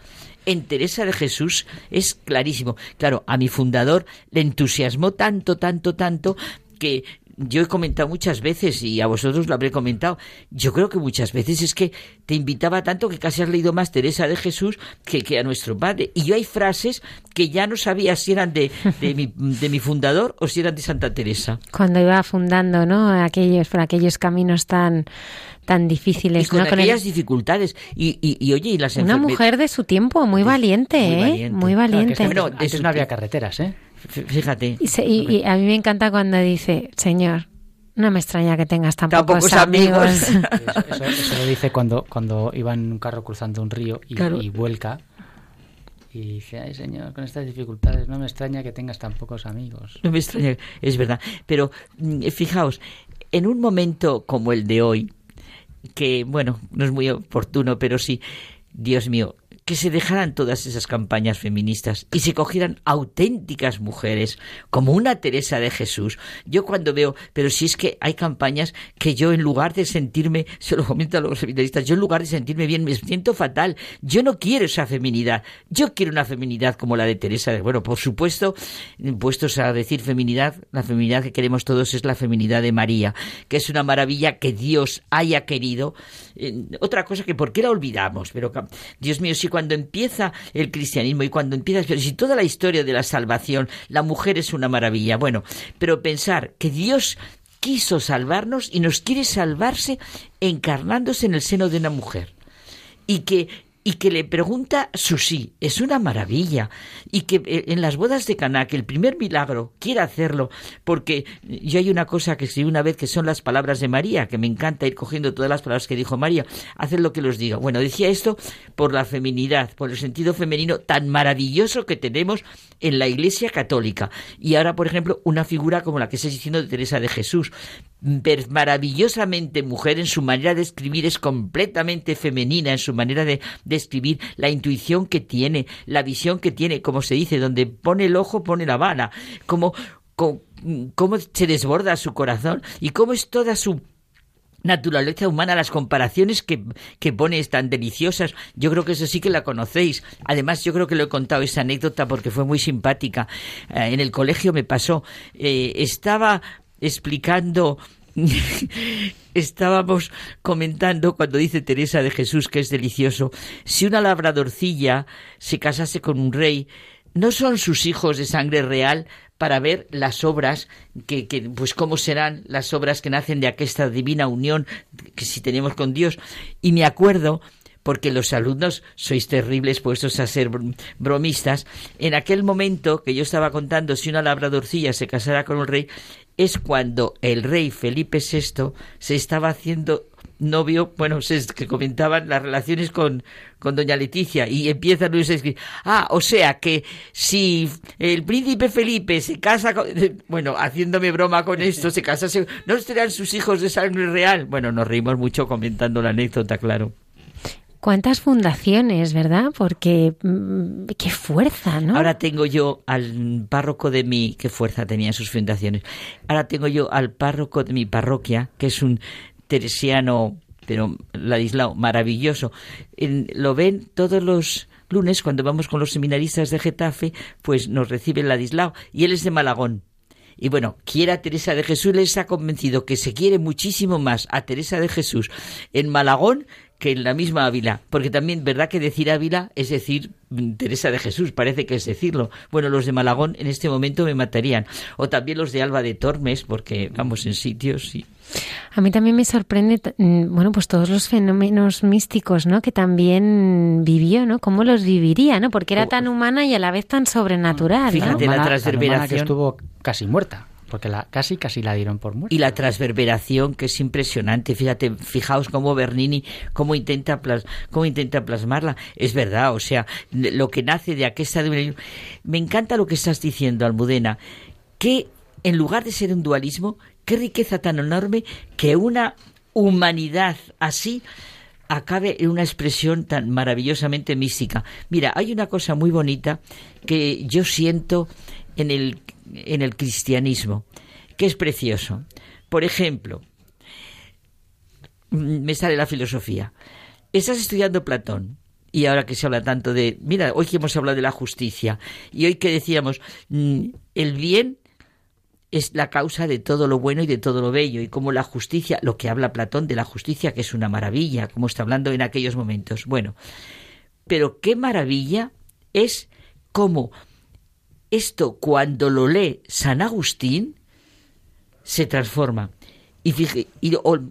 En Teresa de Jesús es clarísimo. Claro, a mi fundador le entusiasmó tanto, tanto, tanto que yo he comentado muchas veces y a vosotros lo habré comentado. Yo creo que muchas veces es que te invitaba tanto que casi has leído más Teresa de Jesús que, que a nuestro padre. Y yo hay frases que ya no sabía si eran de, de, mi, de mi fundador o si eran de Santa Teresa. Cuando iba fundando, ¿no? Aquellos, por aquellos caminos tan tan difíciles. Y con aquellas dificultades. Y, y, oye, y las Una mujer de su tiempo, muy valiente, ¿eh? Muy valiente. bueno, es no había carreteras, ¿eh? Fíjate. Y, a mí me encanta cuando dice, Señor, no me extraña que tengas tan, pocos, amigos. Eso, lo dice cuando, cuando iba en un carro cruzando un río y, vuelca. Y dice, ay Señor, con estas dificultades no me extraña que tengas tan pocos amigos. No me extraña, es verdad. Pero mm, fijaos, en un momento como el de hoy, que bueno, no es muy oportuno, pero sí, Dios mío, que se dejaran todas esas campañas feministas y se cogieran auténticas mujeres, como una Teresa de Jesús. Yo cuando veo, pero si es que hay campañas que yo en lugar de sentirme, se lo comento a los feministas, yo en lugar de sentirme bien me siento fatal. Yo no quiero esa feminidad. Yo quiero una feminidad como la de Teresa. De, bueno, por supuesto, puestos a decir feminidad, la feminidad que queremos todos es la feminidad de María, que es una maravilla que Dios haya querido. Otra cosa que por qué la olvidamos, pero Dios mío, si cuando empieza el cristianismo y cuando empieza, pero si toda la historia de la salvación, la mujer es una maravilla. Bueno, pero pensar que Dios quiso salvarnos y nos quiere salvarse encarnándose en el seno de una mujer. Y que y que le pregunta su sí. Es una maravilla. Y que eh, en las bodas de Caná, que el primer milagro quiera hacerlo, porque yo hay una cosa que escribí una vez que son las palabras de María, que me encanta ir cogiendo todas las palabras que dijo María, hacer lo que los diga. Bueno, decía esto por la feminidad, por el sentido femenino tan maravilloso que tenemos en la Iglesia Católica. Y ahora, por ejemplo, una figura como la que está diciendo de Teresa de Jesús, maravillosamente mujer en su manera de escribir, es completamente femenina en su manera de, escribir, la intuición que tiene, la visión que tiene, como se dice, donde pone el ojo, pone la bala, como, cómo se desborda su corazón y cómo es toda su naturaleza humana, las comparaciones que, que pone tan deliciosas. Yo creo que eso sí que la conocéis. Además, yo creo que lo he contado esa anécdota porque fue muy simpática. Eh, en el colegio me pasó. Eh, estaba explicando estábamos comentando cuando dice Teresa de Jesús que es delicioso, si una labradorcilla se casase con un rey, no son sus hijos de sangre real para ver las obras que, pues cómo serán las obras que nacen de aquesta divina unión que si tenemos con Dios y me acuerdo porque los alumnos sois terribles puestos a ser bromistas. En aquel momento que yo estaba contando si una labradorcilla se casara con un rey, es cuando el rey Felipe VI se estaba haciendo novio, bueno, se, que comentaban las relaciones con, con doña Leticia y empieza Luis a escribir, ah, o sea que si el príncipe Felipe se casa con, bueno, haciéndome broma con esto, se casa, ¿no serán sus hijos de sangre real? Bueno, nos reímos mucho comentando la anécdota, claro. ¿Cuántas fundaciones, verdad? Porque mm, qué fuerza, ¿no? Ahora tengo yo al párroco de mi, qué fuerza tenían sus fundaciones. Ahora tengo yo al párroco de mi parroquia, que es un teresiano, pero Ladislao, maravilloso. lo ven todos los lunes cuando vamos con los seminaristas de Getafe, pues nos recibe Ladislao y él es de Malagón. Y bueno, quiera Teresa de Jesús les ha convencido que se quiere muchísimo más a Teresa de Jesús en Malagón que en la misma Ávila, porque también, ¿verdad que decir Ávila es decir mm, Teresa de Jesús? Parece que es decirlo. Bueno, los de Malagón en este momento me matarían. O también los de Alba de Tormes, porque vamos en sitios y... A mí también me sorprende, mm, bueno, pues todos los fenómenos místicos, ¿no? Que también vivió, ¿no? ¿Cómo los viviría, ¿no? Porque era tan humana y a la vez tan sobrenatural, Fíjate ¿no? la transverberación. que estuvo casi muerta porque la, casi casi la dieron por muerta. Y la transverberación que es impresionante, fíjate, fijaos cómo Bernini cómo intenta plas, cómo intenta plasmarla, es verdad, o sea, lo que nace de aquesta de me encanta lo que estás diciendo Almudena, que en lugar de ser un dualismo, qué riqueza tan enorme que una humanidad así acabe en una expresión tan maravillosamente mística. Mira, hay una cosa muy bonita que yo siento en el en el cristianismo, que es precioso. Por ejemplo, mm, me sale la filosofía. Estás estudiando Platón. Y ahora que se habla tanto de, mira, hoy que hemos hablado de la justicia y hoy que decíamos, mm, el bien es la causa de todo lo bueno y de todo lo bello, y como la justicia, lo que habla Platón de la justicia, que es una maravilla, como está hablando en aquellos momentos. Bueno, pero qué maravilla es cómo esto cuando lo lee San Agustín se transforma. Y,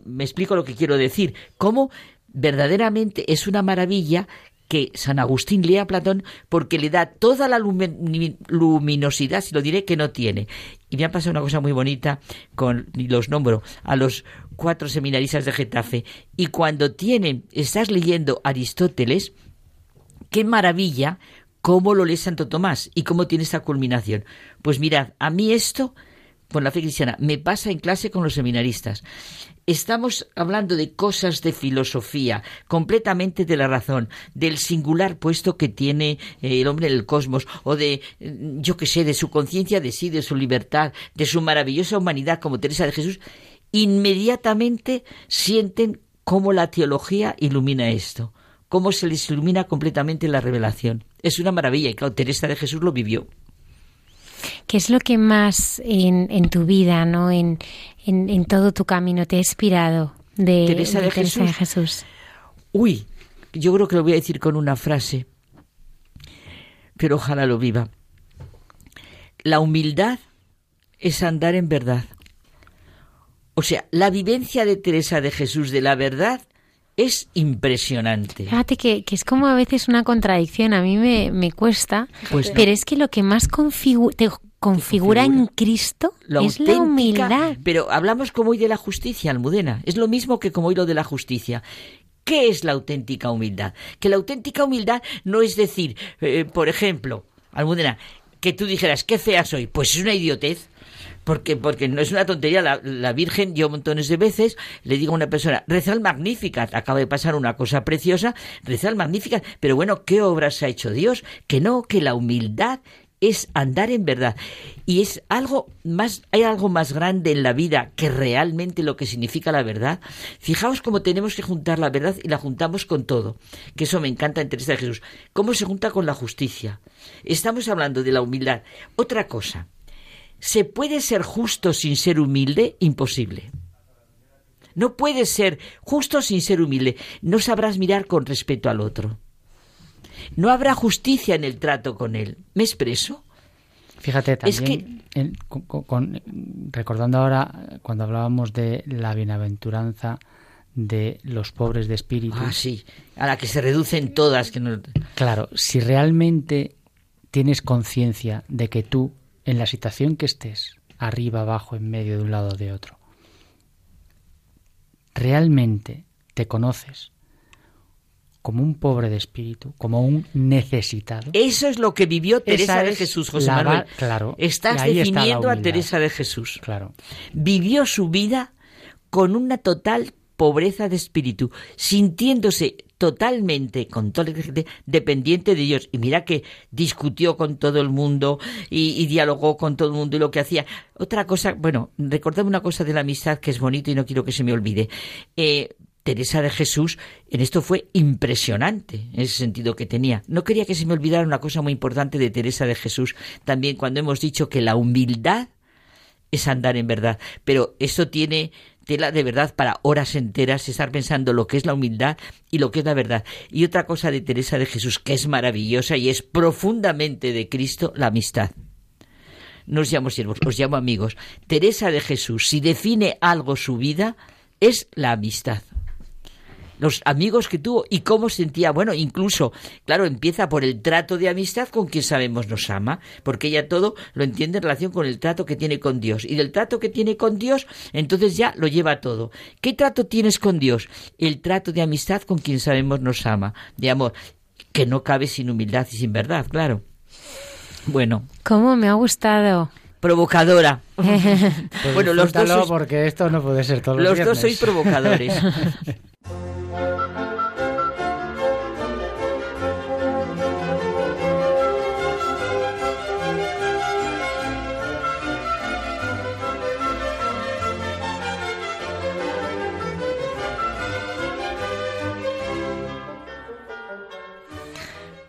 me explico lo que quiero decir. Cómo verdaderamente es una maravilla que San Agustín lea a Platón porque le da toda la luminosidad, si lo diré, que no tiene. Y me ha pasado una cosa muy bonita con, y los nombro, a los cuatro seminaristas de Getafe. Y cuando tienen, estás leyendo Aristóteles, qué maravilla ¿Cómo lo lee Santo Tomás y cómo tiene esta culminación? Pues mirad, a mí esto, con la fe cristiana, me pasa en clase con los seminaristas. Estamos hablando de cosas de filosofía, completamente de la razón, del singular puesto que tiene eh, el hombre en el cosmos, o de, mm, yo qué sé, de su conciencia de sí, de su libertad, de su maravillosa humanidad como Teresa de Jesús, inmediatamente sienten cómo la teología ilumina esto cómo se les ilumina completamente la revelación. Es una maravilla y claro, Teresa de Jesús lo vivió. ¿Qué es lo que más en, tu vida, ¿no? En, en, todo tu camino te ha inspirado de Teresa de, Jesús? Uy, yo creo que lo voy a decir con una frase, pero ojalá lo viva. La humildad es andar en verdad. O sea, la vivencia de Teresa de Jesús de la verdad es impresionante. Fíjate que, es como a veces una contradicción, a mí me, cuesta, pues pero es que lo que más te configura, en Cristo es la humildad. Pero hablamos como hoy de la justicia, Almudena, es lo mismo que como hoy lo de la justicia. ¿Qué es la auténtica humildad? Que la auténtica humildad no es decir, eh, por ejemplo, Almudena, que tú dijeras, qué fea soy, pues es una idiotez porque, porque no es una tontería. La, Virgen, yo montones de veces le digo a una persona, reza el Magnificat, acaba de pasar una cosa preciosa, reza el Magnificat, pero bueno, ¿qué obras ha hecho Dios? Que no, que la humildad es andar en verdad. Y es algo más, hay algo más grande en la vida que realmente lo que significa la verdad. Fijaos cómo tenemos que juntar la verdad y la juntamos con todo. Que eso me encanta en Teresa de Jesús. Cómo se junta con la justicia. Estamos hablando de la humildad. Otra cosa. ¿Se puede ser justo sin ser humilde? Imposible. No puedes ser justo sin ser humilde. No sabrás mirar con respeto al otro. No habrá justicia en el trato con él. ¿Me expreso? Fíjate, también, recordando ahora cuando hablábamos de la bienaventuranza de los pobres de espíritu. Ah, sí, a la que se reducen todas. Que no... Claro, si realmente tienes conciencia de que tú en la situación que estés, arriba, abajo, en medio, de un lado o de otro, realmente te conoces como un pobre de espíritu, como un necesitado. Eso es lo que vivió Teresa de Jesús, José Manuel. Claro. Estás definiendo a Teresa de Jesús. Claro. Vivió su vida con una total pobreza de espíritu, sintiéndose totalmente, con todo dependiente de Dios. Y mira que discutió con todo el mundo y, dialogó con todo el mundo y lo que hacía. Otra cosa, bueno, recordame una cosa de la amistad que es bonito y no quiero que se me olvide. Eh, Teresa de Jesús en esto fue impresionante, en ese sentido que tenía. No quería que se me olvidara una cosa muy importante de Teresa de Jesús, también cuando hemos dicho que la humildad es andar en verdad, pero eso tiene tela de verdad para horas enteras estar pensando lo que es la humildad y lo que es la verdad. Y otra cosa de Teresa de Jesús que es maravillosa y es profundamente de Cristo, la amistad. No os llamo siervos, os llamo amigos. Teresa de Jesús, si define algo su vida, es la amistad los amigos que tuvo y cómo sentía, bueno, incluso, claro, empieza por el trato de amistad con quien sabemos nos ama, porque ella todo lo entiende en relación con el trato que tiene con Dios. Y del trato que tiene con Dios, entonces ya lo lleva todo. ¿Qué trato tienes con Dios? El trato de amistad con quien sabemos nos ama, de amor, que no cabe sin humildad y sin verdad, claro. Bueno. ¿Cómo me ha gustado? provocadora. Pues bueno, los dos porque esto no puede ser todos los, los dos sois provocadores.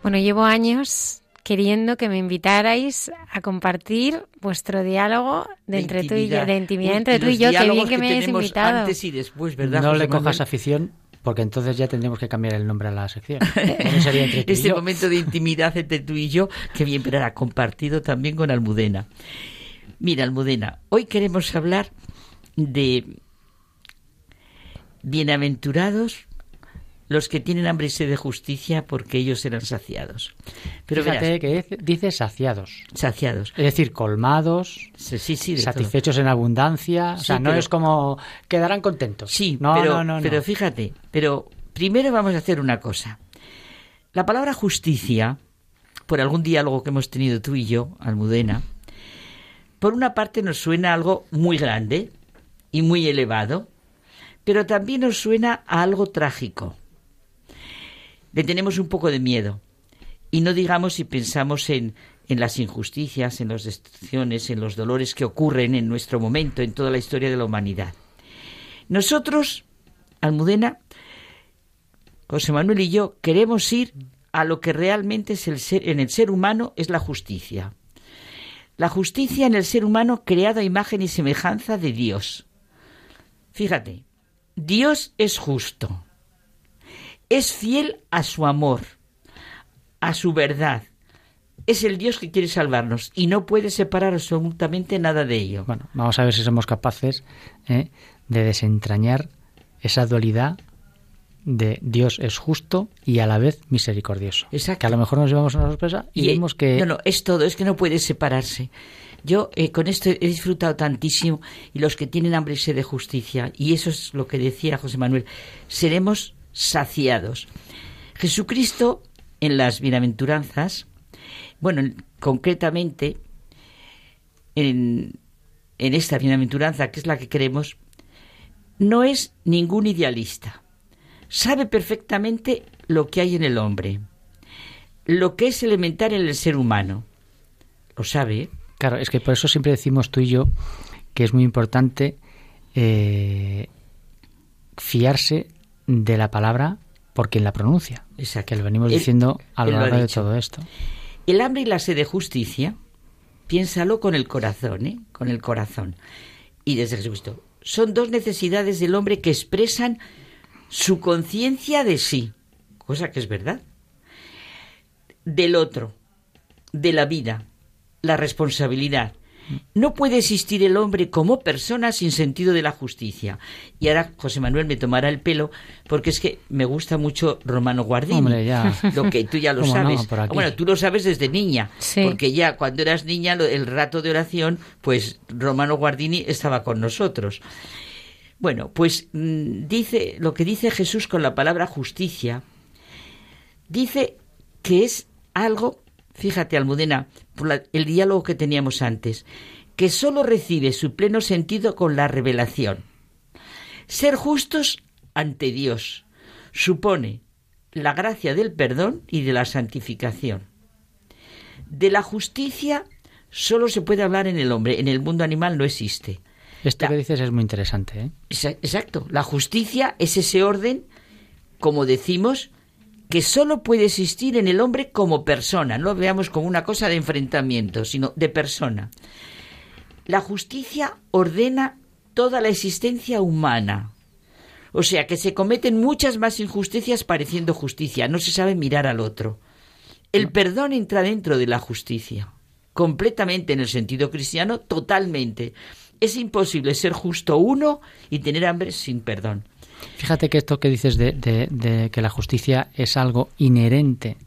Bueno, llevo años queriendo que me invitarais a compartir vuestro diálogo de, entre tú y yo, de intimidad entre tú y yo. Qué bien que, me hayas invitado. Antes y después, ¿verdad, no le cojas afición porque entonces ya tendríamos que cambiar el nombre a la sección. este momento de intimidad entre tú y yo, que bien, pero era compartido también con Almudena. Mira, Almudena, hoy queremos hablar de bienaventurados los que tienen hambre y sed de justicia porque ellos serán saciados. Pero Fíjate que dice saciados. Saciados. Es decir, colmados, sí, sí, satisfechos en abundancia. o sea, no es como quedarán contentos. Sí, no, pero, no, pero fíjate, pero primero vamos a hacer una cosa. La palabra justicia, por algún diálogo que hemos tenido tú y yo, Almudena, por una parte nos suena algo muy grande y muy elevado, pero también nos suena a algo trágico le tenemos un poco de miedo. Y no digamos si pensamos en, en las injusticias, en las destrucciones, en los dolores que ocurren en nuestro momento, en toda la historia de la humanidad. Nosotros, Almudena, José Manuel y yo, queremos ir a lo que realmente es el ser, en el ser humano es la justicia. La justicia en el ser humano creado a imagen y semejanza de Dios. Fíjate, Dios es justo es fiel a su amor, a su verdad. Es el Dios que quiere salvarnos y no puede separar absolutamente nada de ello. Bueno, vamos a ver si somos capaces ¿eh? de desentrañar esa dualidad de Dios es justo y a la vez misericordioso. Exacto. Que a lo mejor nos llevamos una sorpresa y, vemos que... No, no, es todo, es que no puede separarse. Yo eh, con esto he disfrutado tantísimo y los que tienen hambre y sed de justicia, y eso es lo que decía José Manuel, seremos saciados. Jesucristo en las bienaventuranzas, bueno, concretamente en, en esta bienaventuranza, que es la que queremos, no es ningún idealista. Sabe perfectamente lo que hay en el hombre, lo que es elemental en el ser humano. Lo sabe. ¿eh? Claro, es que por eso siempre decimos tú y yo que es muy importante eh, fiarse de la palabra por quien la pronuncia. Exacto. Que lo venimos diciendo a lo largo de todo esto. El hambre y la sed de justicia, piénsalo con el corazón, ¿eh? Con el corazón. Y desde Jesucristo. Son dos necesidades del hombre que expresan su conciencia de sí, cosa que es verdad. Del otro, de la vida, la responsabilidad, no puede existir el hombre como persona sin sentido de la justicia. Y ahora José Manuel me tomará el pelo porque es que me gusta mucho Romano Guardini. Hombre, ya. Lo que tú ya lo sabes. bueno, tú lo sabes desde niña. Porque ya cuando eras niña, el rato de oración, pues Romano Guardini estaba con nosotros. Bueno, pues mm, dice lo que dice Jesús con la palabra justicia. Dice que es algo Fíjate, Almudena, por el diálogo que teníamos antes, que sólo recibe su pleno sentido con la revelación. Ser justos ante Dios supone la gracia del perdón y de la santificación. De la justicia solo se puede hablar en el hombre, en el mundo animal no existe. Esto que dices es muy interesante. ¿eh? Exacto. La justicia es ese orden, como decimos, que solo puede existir en el hombre como persona, no lo veamos como una cosa de enfrentamiento, sino de persona. La justicia ordena toda la existencia humana. O sea que se cometen muchas más injusticias pareciendo justicia, no se sabe mirar al otro. El perdón entra dentro de la justicia, completamente en el sentido cristiano, totalmente. Es imposible ser justo uno y tener hambre sin perdón. Fíjate que esto que dices de, de, que la justicia es algo inherente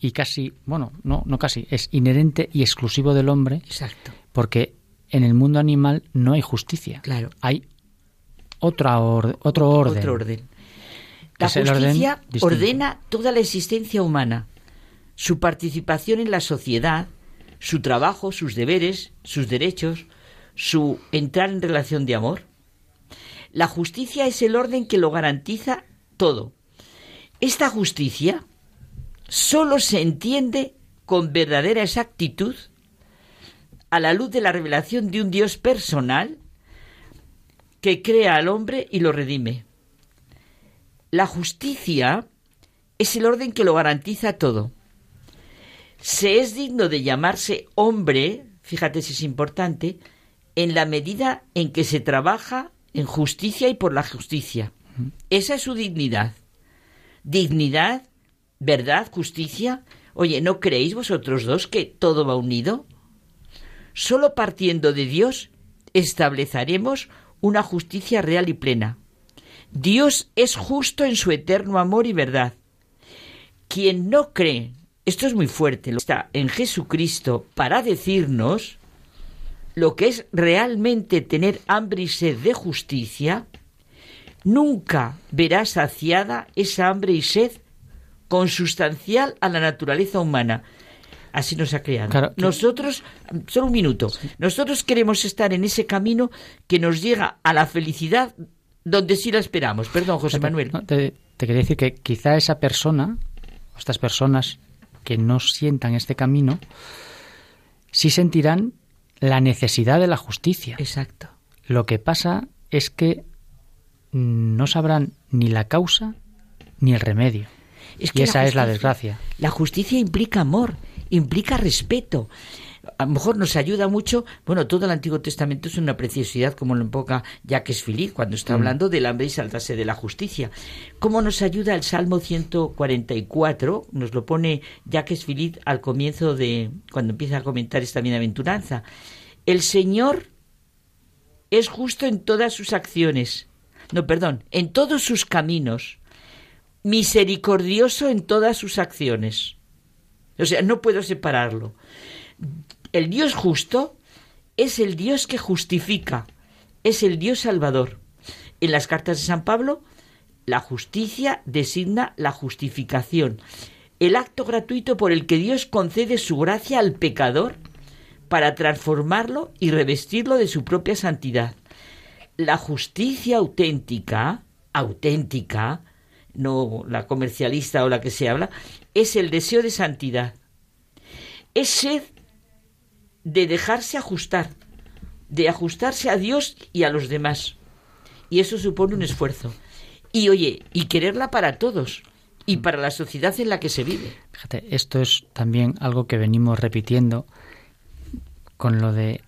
y casi, bueno, no, no casi, es inherente y exclusivo del hombre. Exacto. Porque en el mundo animal no hay justicia. Claro. Hay otra otro orden. Otro orden. La justicia ordena toda la existencia humana, su participación en la sociedad, su trabajo, sus deberes, sus derechos, su entrar en relación de amor. La justicia es el orden que lo garantiza todo. Esta justicia solo se entiende con verdadera exactitud a la luz de la revelación de un Dios personal que crea al hombre y lo redime. La justicia es el orden que lo garantiza todo. Se es digno de llamarse hombre, fíjate si es importante, en la medida en que se trabaja en justicia y por la justicia. Esa es su dignidad. Dignidad, verdad, justicia. Oye, ¿no creéis vosotros dos que todo va unido? Solo partiendo de Dios estableceremos una justicia real y plena. Dios es justo en su eterno amor y verdad. Quien no cree, esto es muy fuerte, está en Jesucristo para decirnos lo que es realmente tener hambre y sed de justicia, nunca verá saciada esa hambre y sed consustancial a la naturaleza humana. Así nos ha creado. Nosotros, solo un minuto, nosotros queremos estar en ese camino que nos llega a la felicidad donde sí la esperamos. Perdón, José Manuel. te, quería decir que quizá esa persona, estas personas que no sientan este camino, sí sentirán la necesidad de la justicia. Exacto. Lo que pasa es que no sabrán ni la causa ni el remedio. y esa es la desgracia. La justicia implica amor, implica respeto. A lo mejor nos ayuda mucho, bueno, todo el Antiguo Testamento es una preciosidad, como lo enfoca Jacques Philippe cuando está mm. hablando del hambre y saltarse de la justicia. ¿Cómo nos ayuda el Salmo 144? Nos lo pone Jacques Philippe al comienzo de, cuando empieza a comentar esta bienaventuranza. El Señor es justo en todas sus acciones. No, perdón, en todos sus caminos. Misericordioso en todas sus acciones. O sea, no puedo separarlo. El Dios justo es el Dios que justifica, es el Dios salvador. En las cartas de San Pablo, la justicia designa la justificación, el acto gratuito por el que Dios concede su gracia al pecador para transformarlo y revestirlo de su propia santidad. La justicia auténtica, auténtica, no la comercialista o la que se habla, es el deseo de santidad. Es sed de dejarse ajustar, de ajustarse a Dios y a los demás. Y eso supone un esfuerzo. Y oye, y quererla para todos y para la sociedad en la que se vive. Fíjate, esto es también algo que venimos repitiendo con lo de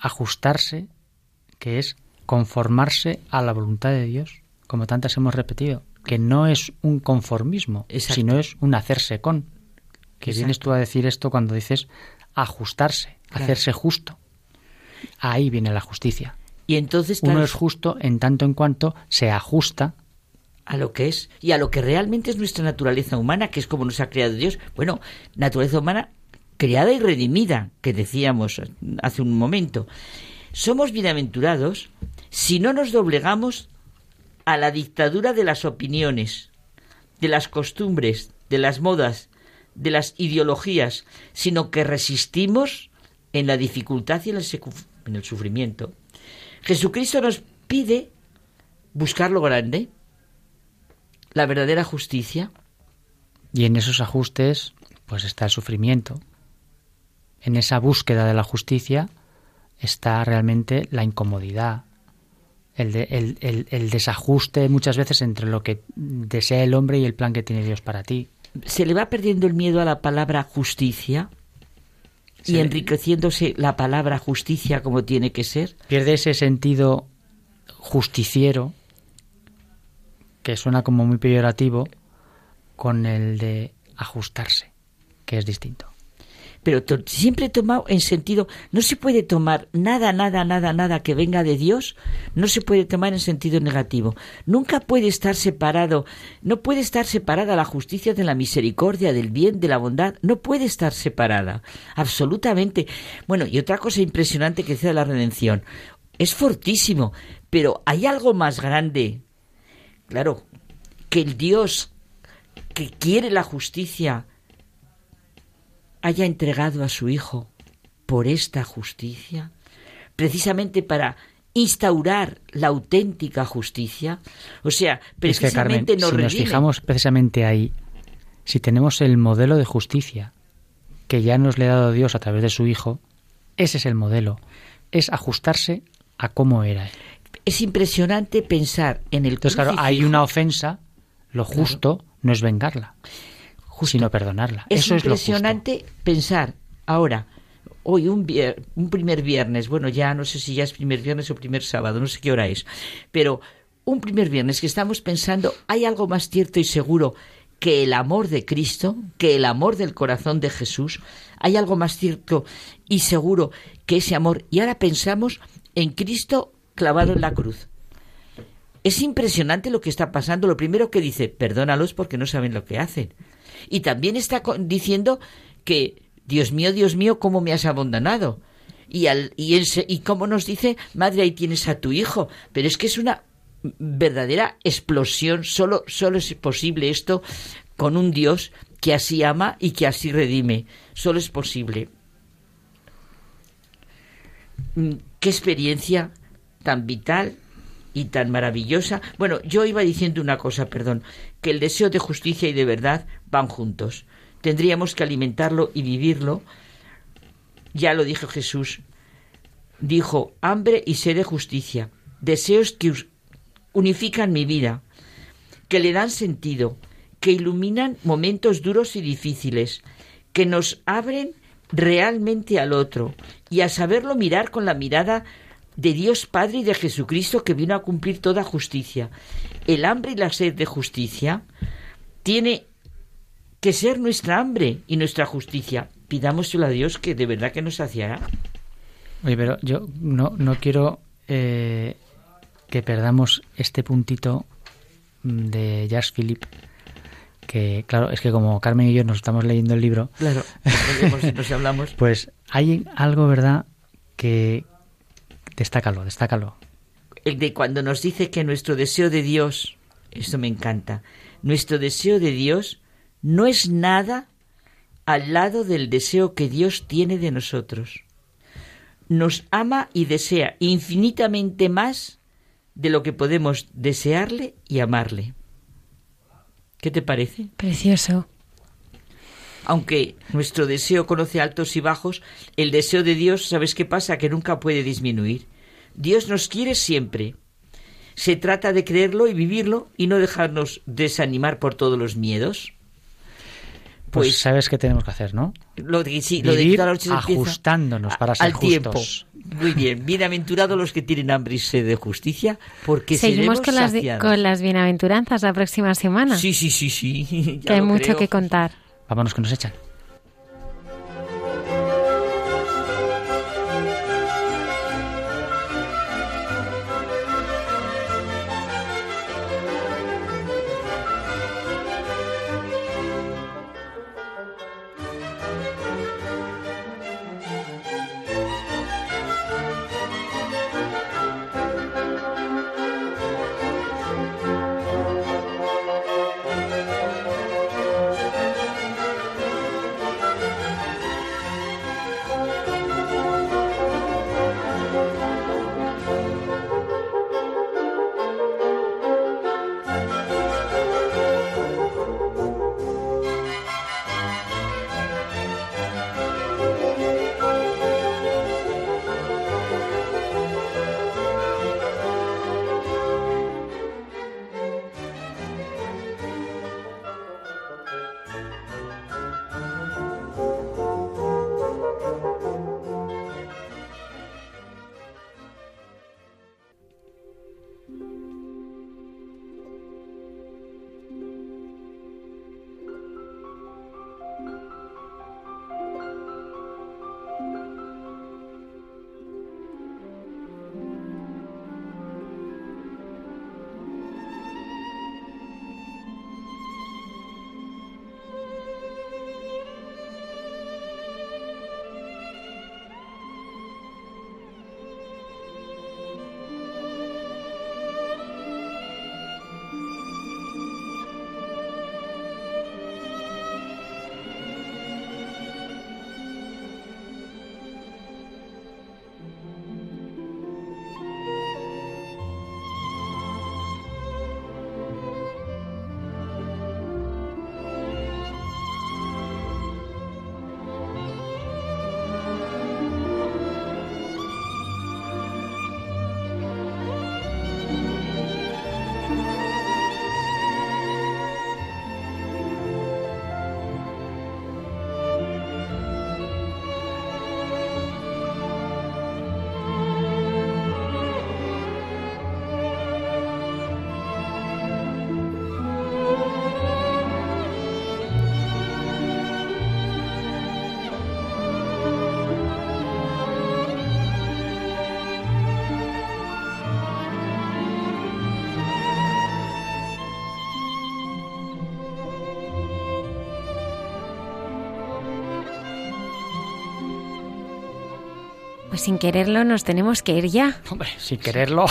ajustarse, que es conformarse a la voluntad de Dios, como tantas hemos repetido que no es un conformismo, sino es un hacerse con. Que vienes tú a decir esto cuando dices ajustarse, hacerse justo. Ahí viene la justicia. Y entonces uno es justo en tanto en cuanto se ajusta a lo que es y a lo que realmente es nuestra naturaleza humana, que es como nos ha creado Dios. Bueno, naturaleza humana creada y redimida, que decíamos hace un momento. Somos bienaventurados si no nos doblegamos a la dictadura de las opiniones, de las costumbres, de las modas, de las ideologías, sino que resistimos en la dificultad y en el, sufrimiento. Jesucristo nos pide buscar lo grande, la verdadera justicia. Y en esos ajustes, pues está el sufrimiento. En esa búsqueda de la justicia está realmente la incomodidad, el, desajuste muchas veces entre lo que desea el hombre y el plan que tiene Dios para ti. ¿Se le va perdiendo el miedo a la palabra justicia? y enriqueciéndose la palabra justicia como tiene que ser. Pierde ese sentido justiciero, que suena como muy peyorativo, con el de ajustarse, que es distinto pero siempre tomado en sentido, no se puede tomar nada, nada, nada, nada que venga de Dios, no se puede tomar en sentido negativo. Nunca puede estar separado, no puede estar separada la justicia de la misericordia, del bien, de la bondad, no puede estar separada, absolutamente. Bueno, y otra cosa impresionante que dice la redención, es fortísimo, pero hay algo más grande, claro, que el Dios que quiere la justicia, haya entregado a su Hijo por esta justicia, precisamente para instaurar la auténtica justicia. O sea, precisamente es que, Carmen, si nos fijamos precisamente ahí, si tenemos el modelo de justicia que ya nos le ha dado Dios a través de su Hijo, ese es el modelo, es ajustarse a cómo era Es impresionante pensar en el Entonces, claro, hay una ofensa, lo justo no es vengarla sino perdonarla. Es Eso impresionante es lo pensar ahora, hoy un, un primer viernes, bueno, ya no sé si ya es primer viernes o primer sábado, no sé qué hora es, pero un primer viernes que estamos pensando, hay algo más cierto y seguro que el amor de Cristo, que el amor del corazón de Jesús, hay algo más cierto y seguro que ese amor. Y ahora pensamos en Cristo clavado en la cruz. Es impresionante lo que está pasando. Lo primero que dice, perdónalos porque no saben lo que hacen. Y también está diciendo que, Dios mío, Dios mío, ¿cómo me has abandonado? Y, al, y, y cómo nos dice, madre, ahí tienes a tu hijo. Pero es que es una verdadera explosión. Solo, solo es posible esto con un Dios que así ama y que así redime. Solo es posible. Mm, qué experiencia tan vital y tan maravillosa. Bueno, yo iba diciendo una cosa, perdón, que el deseo de justicia y de verdad van juntos. Tendríamos que alimentarlo y vivirlo. Ya lo dijo Jesús. Dijo, hambre y sed de justicia, deseos que unifican mi vida, que le dan sentido, que iluminan momentos duros y difíciles, que nos abren realmente al otro y a saberlo mirar con la mirada de Dios Padre y de Jesucristo que vino a cumplir toda justicia. El hambre y la sed de justicia tiene que ser nuestra hambre y nuestra justicia. Pidámoselo a Dios que de verdad que nos saciará. Oye, pero yo no, no quiero eh, que perdamos este puntito de Jacques Philippe que claro, es que como Carmen y yo nos estamos leyendo el libro, claro, nos hablamos. pues hay algo, ¿verdad?, que, Destácalo, destácalo. El de cuando nos dice que nuestro deseo de Dios, esto me encanta, nuestro deseo de Dios no es nada al lado del deseo que Dios tiene de nosotros. Nos ama y desea infinitamente más de lo que podemos desearle y amarle. ¿Qué te parece? Precioso. Aunque nuestro deseo conoce altos y bajos, el deseo de Dios, ¿sabes qué pasa? Que nunca puede disminuir. Dios nos quiere siempre. Se trata de creerlo y vivirlo y no dejarnos desanimar por todos los miedos. Pues, pues sabes qué tenemos que hacer, ¿no? Lo de, sí, Vivir lo de ajustándonos para ser al tiempo. Muy bien, bienaventurados los que tienen hambre y sed de justicia, porque seguimos con las, con las bienaventuranzas la próxima semana. Sí, sí, sí, sí. que hay mucho que contar. Vámonos que nos echan. Pues sin quererlo nos tenemos que ir ya. Hombre, sin quererlo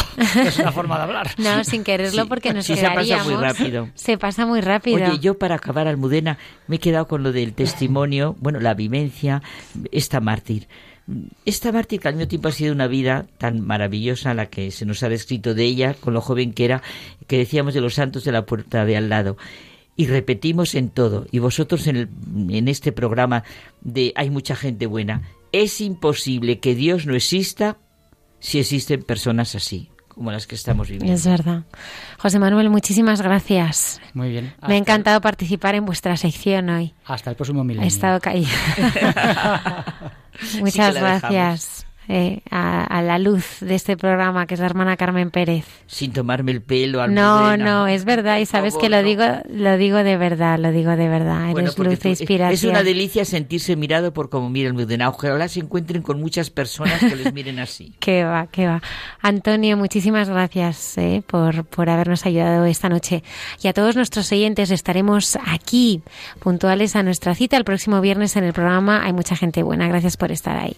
es una forma de hablar. No, sin quererlo porque nos sí, se pasa muy rápido. Se pasa muy rápido. Oye, yo para acabar, Almudena, me he quedado con lo del testimonio, bueno, la vivencia, esta mártir. Esta mártir que al mismo tiempo ha sido una vida tan maravillosa la que se nos ha descrito de ella, con lo joven que era, que decíamos de los santos de la puerta de al lado y repetimos en todo. Y vosotros en, el, en, este programa de Hay mucha gente buena, es imposible que Dios no exista si existen personas así, como las que estamos viviendo. Es verdad. José Manuel, muchísimas gracias. Muy bien. Me ha encantado participar en vuestra sección hoy. Hasta el próximo milenio. He estado caída. Muchas sí gracias. Eh, a, a, la luz de este programa, que es la hermana Carmen Pérez. Sin tomarme el pelo. No, no, es verdad, y sabes favor, que lo no. digo, lo digo de verdad, lo digo de verdad. Bueno, Eres luz e inspiración. Es una delicia sentirse mirado por como mira el Mudena. Ojalá se encuentren con muchas personas que les miren así. que va, que va. Antonio, muchísimas gracias eh, por, por habernos ayudado esta noche. Y a todos nuestros oyentes estaremos aquí, puntuales a nuestra cita el próximo viernes en el programa Hay mucha gente buena. Gracias por estar ahí.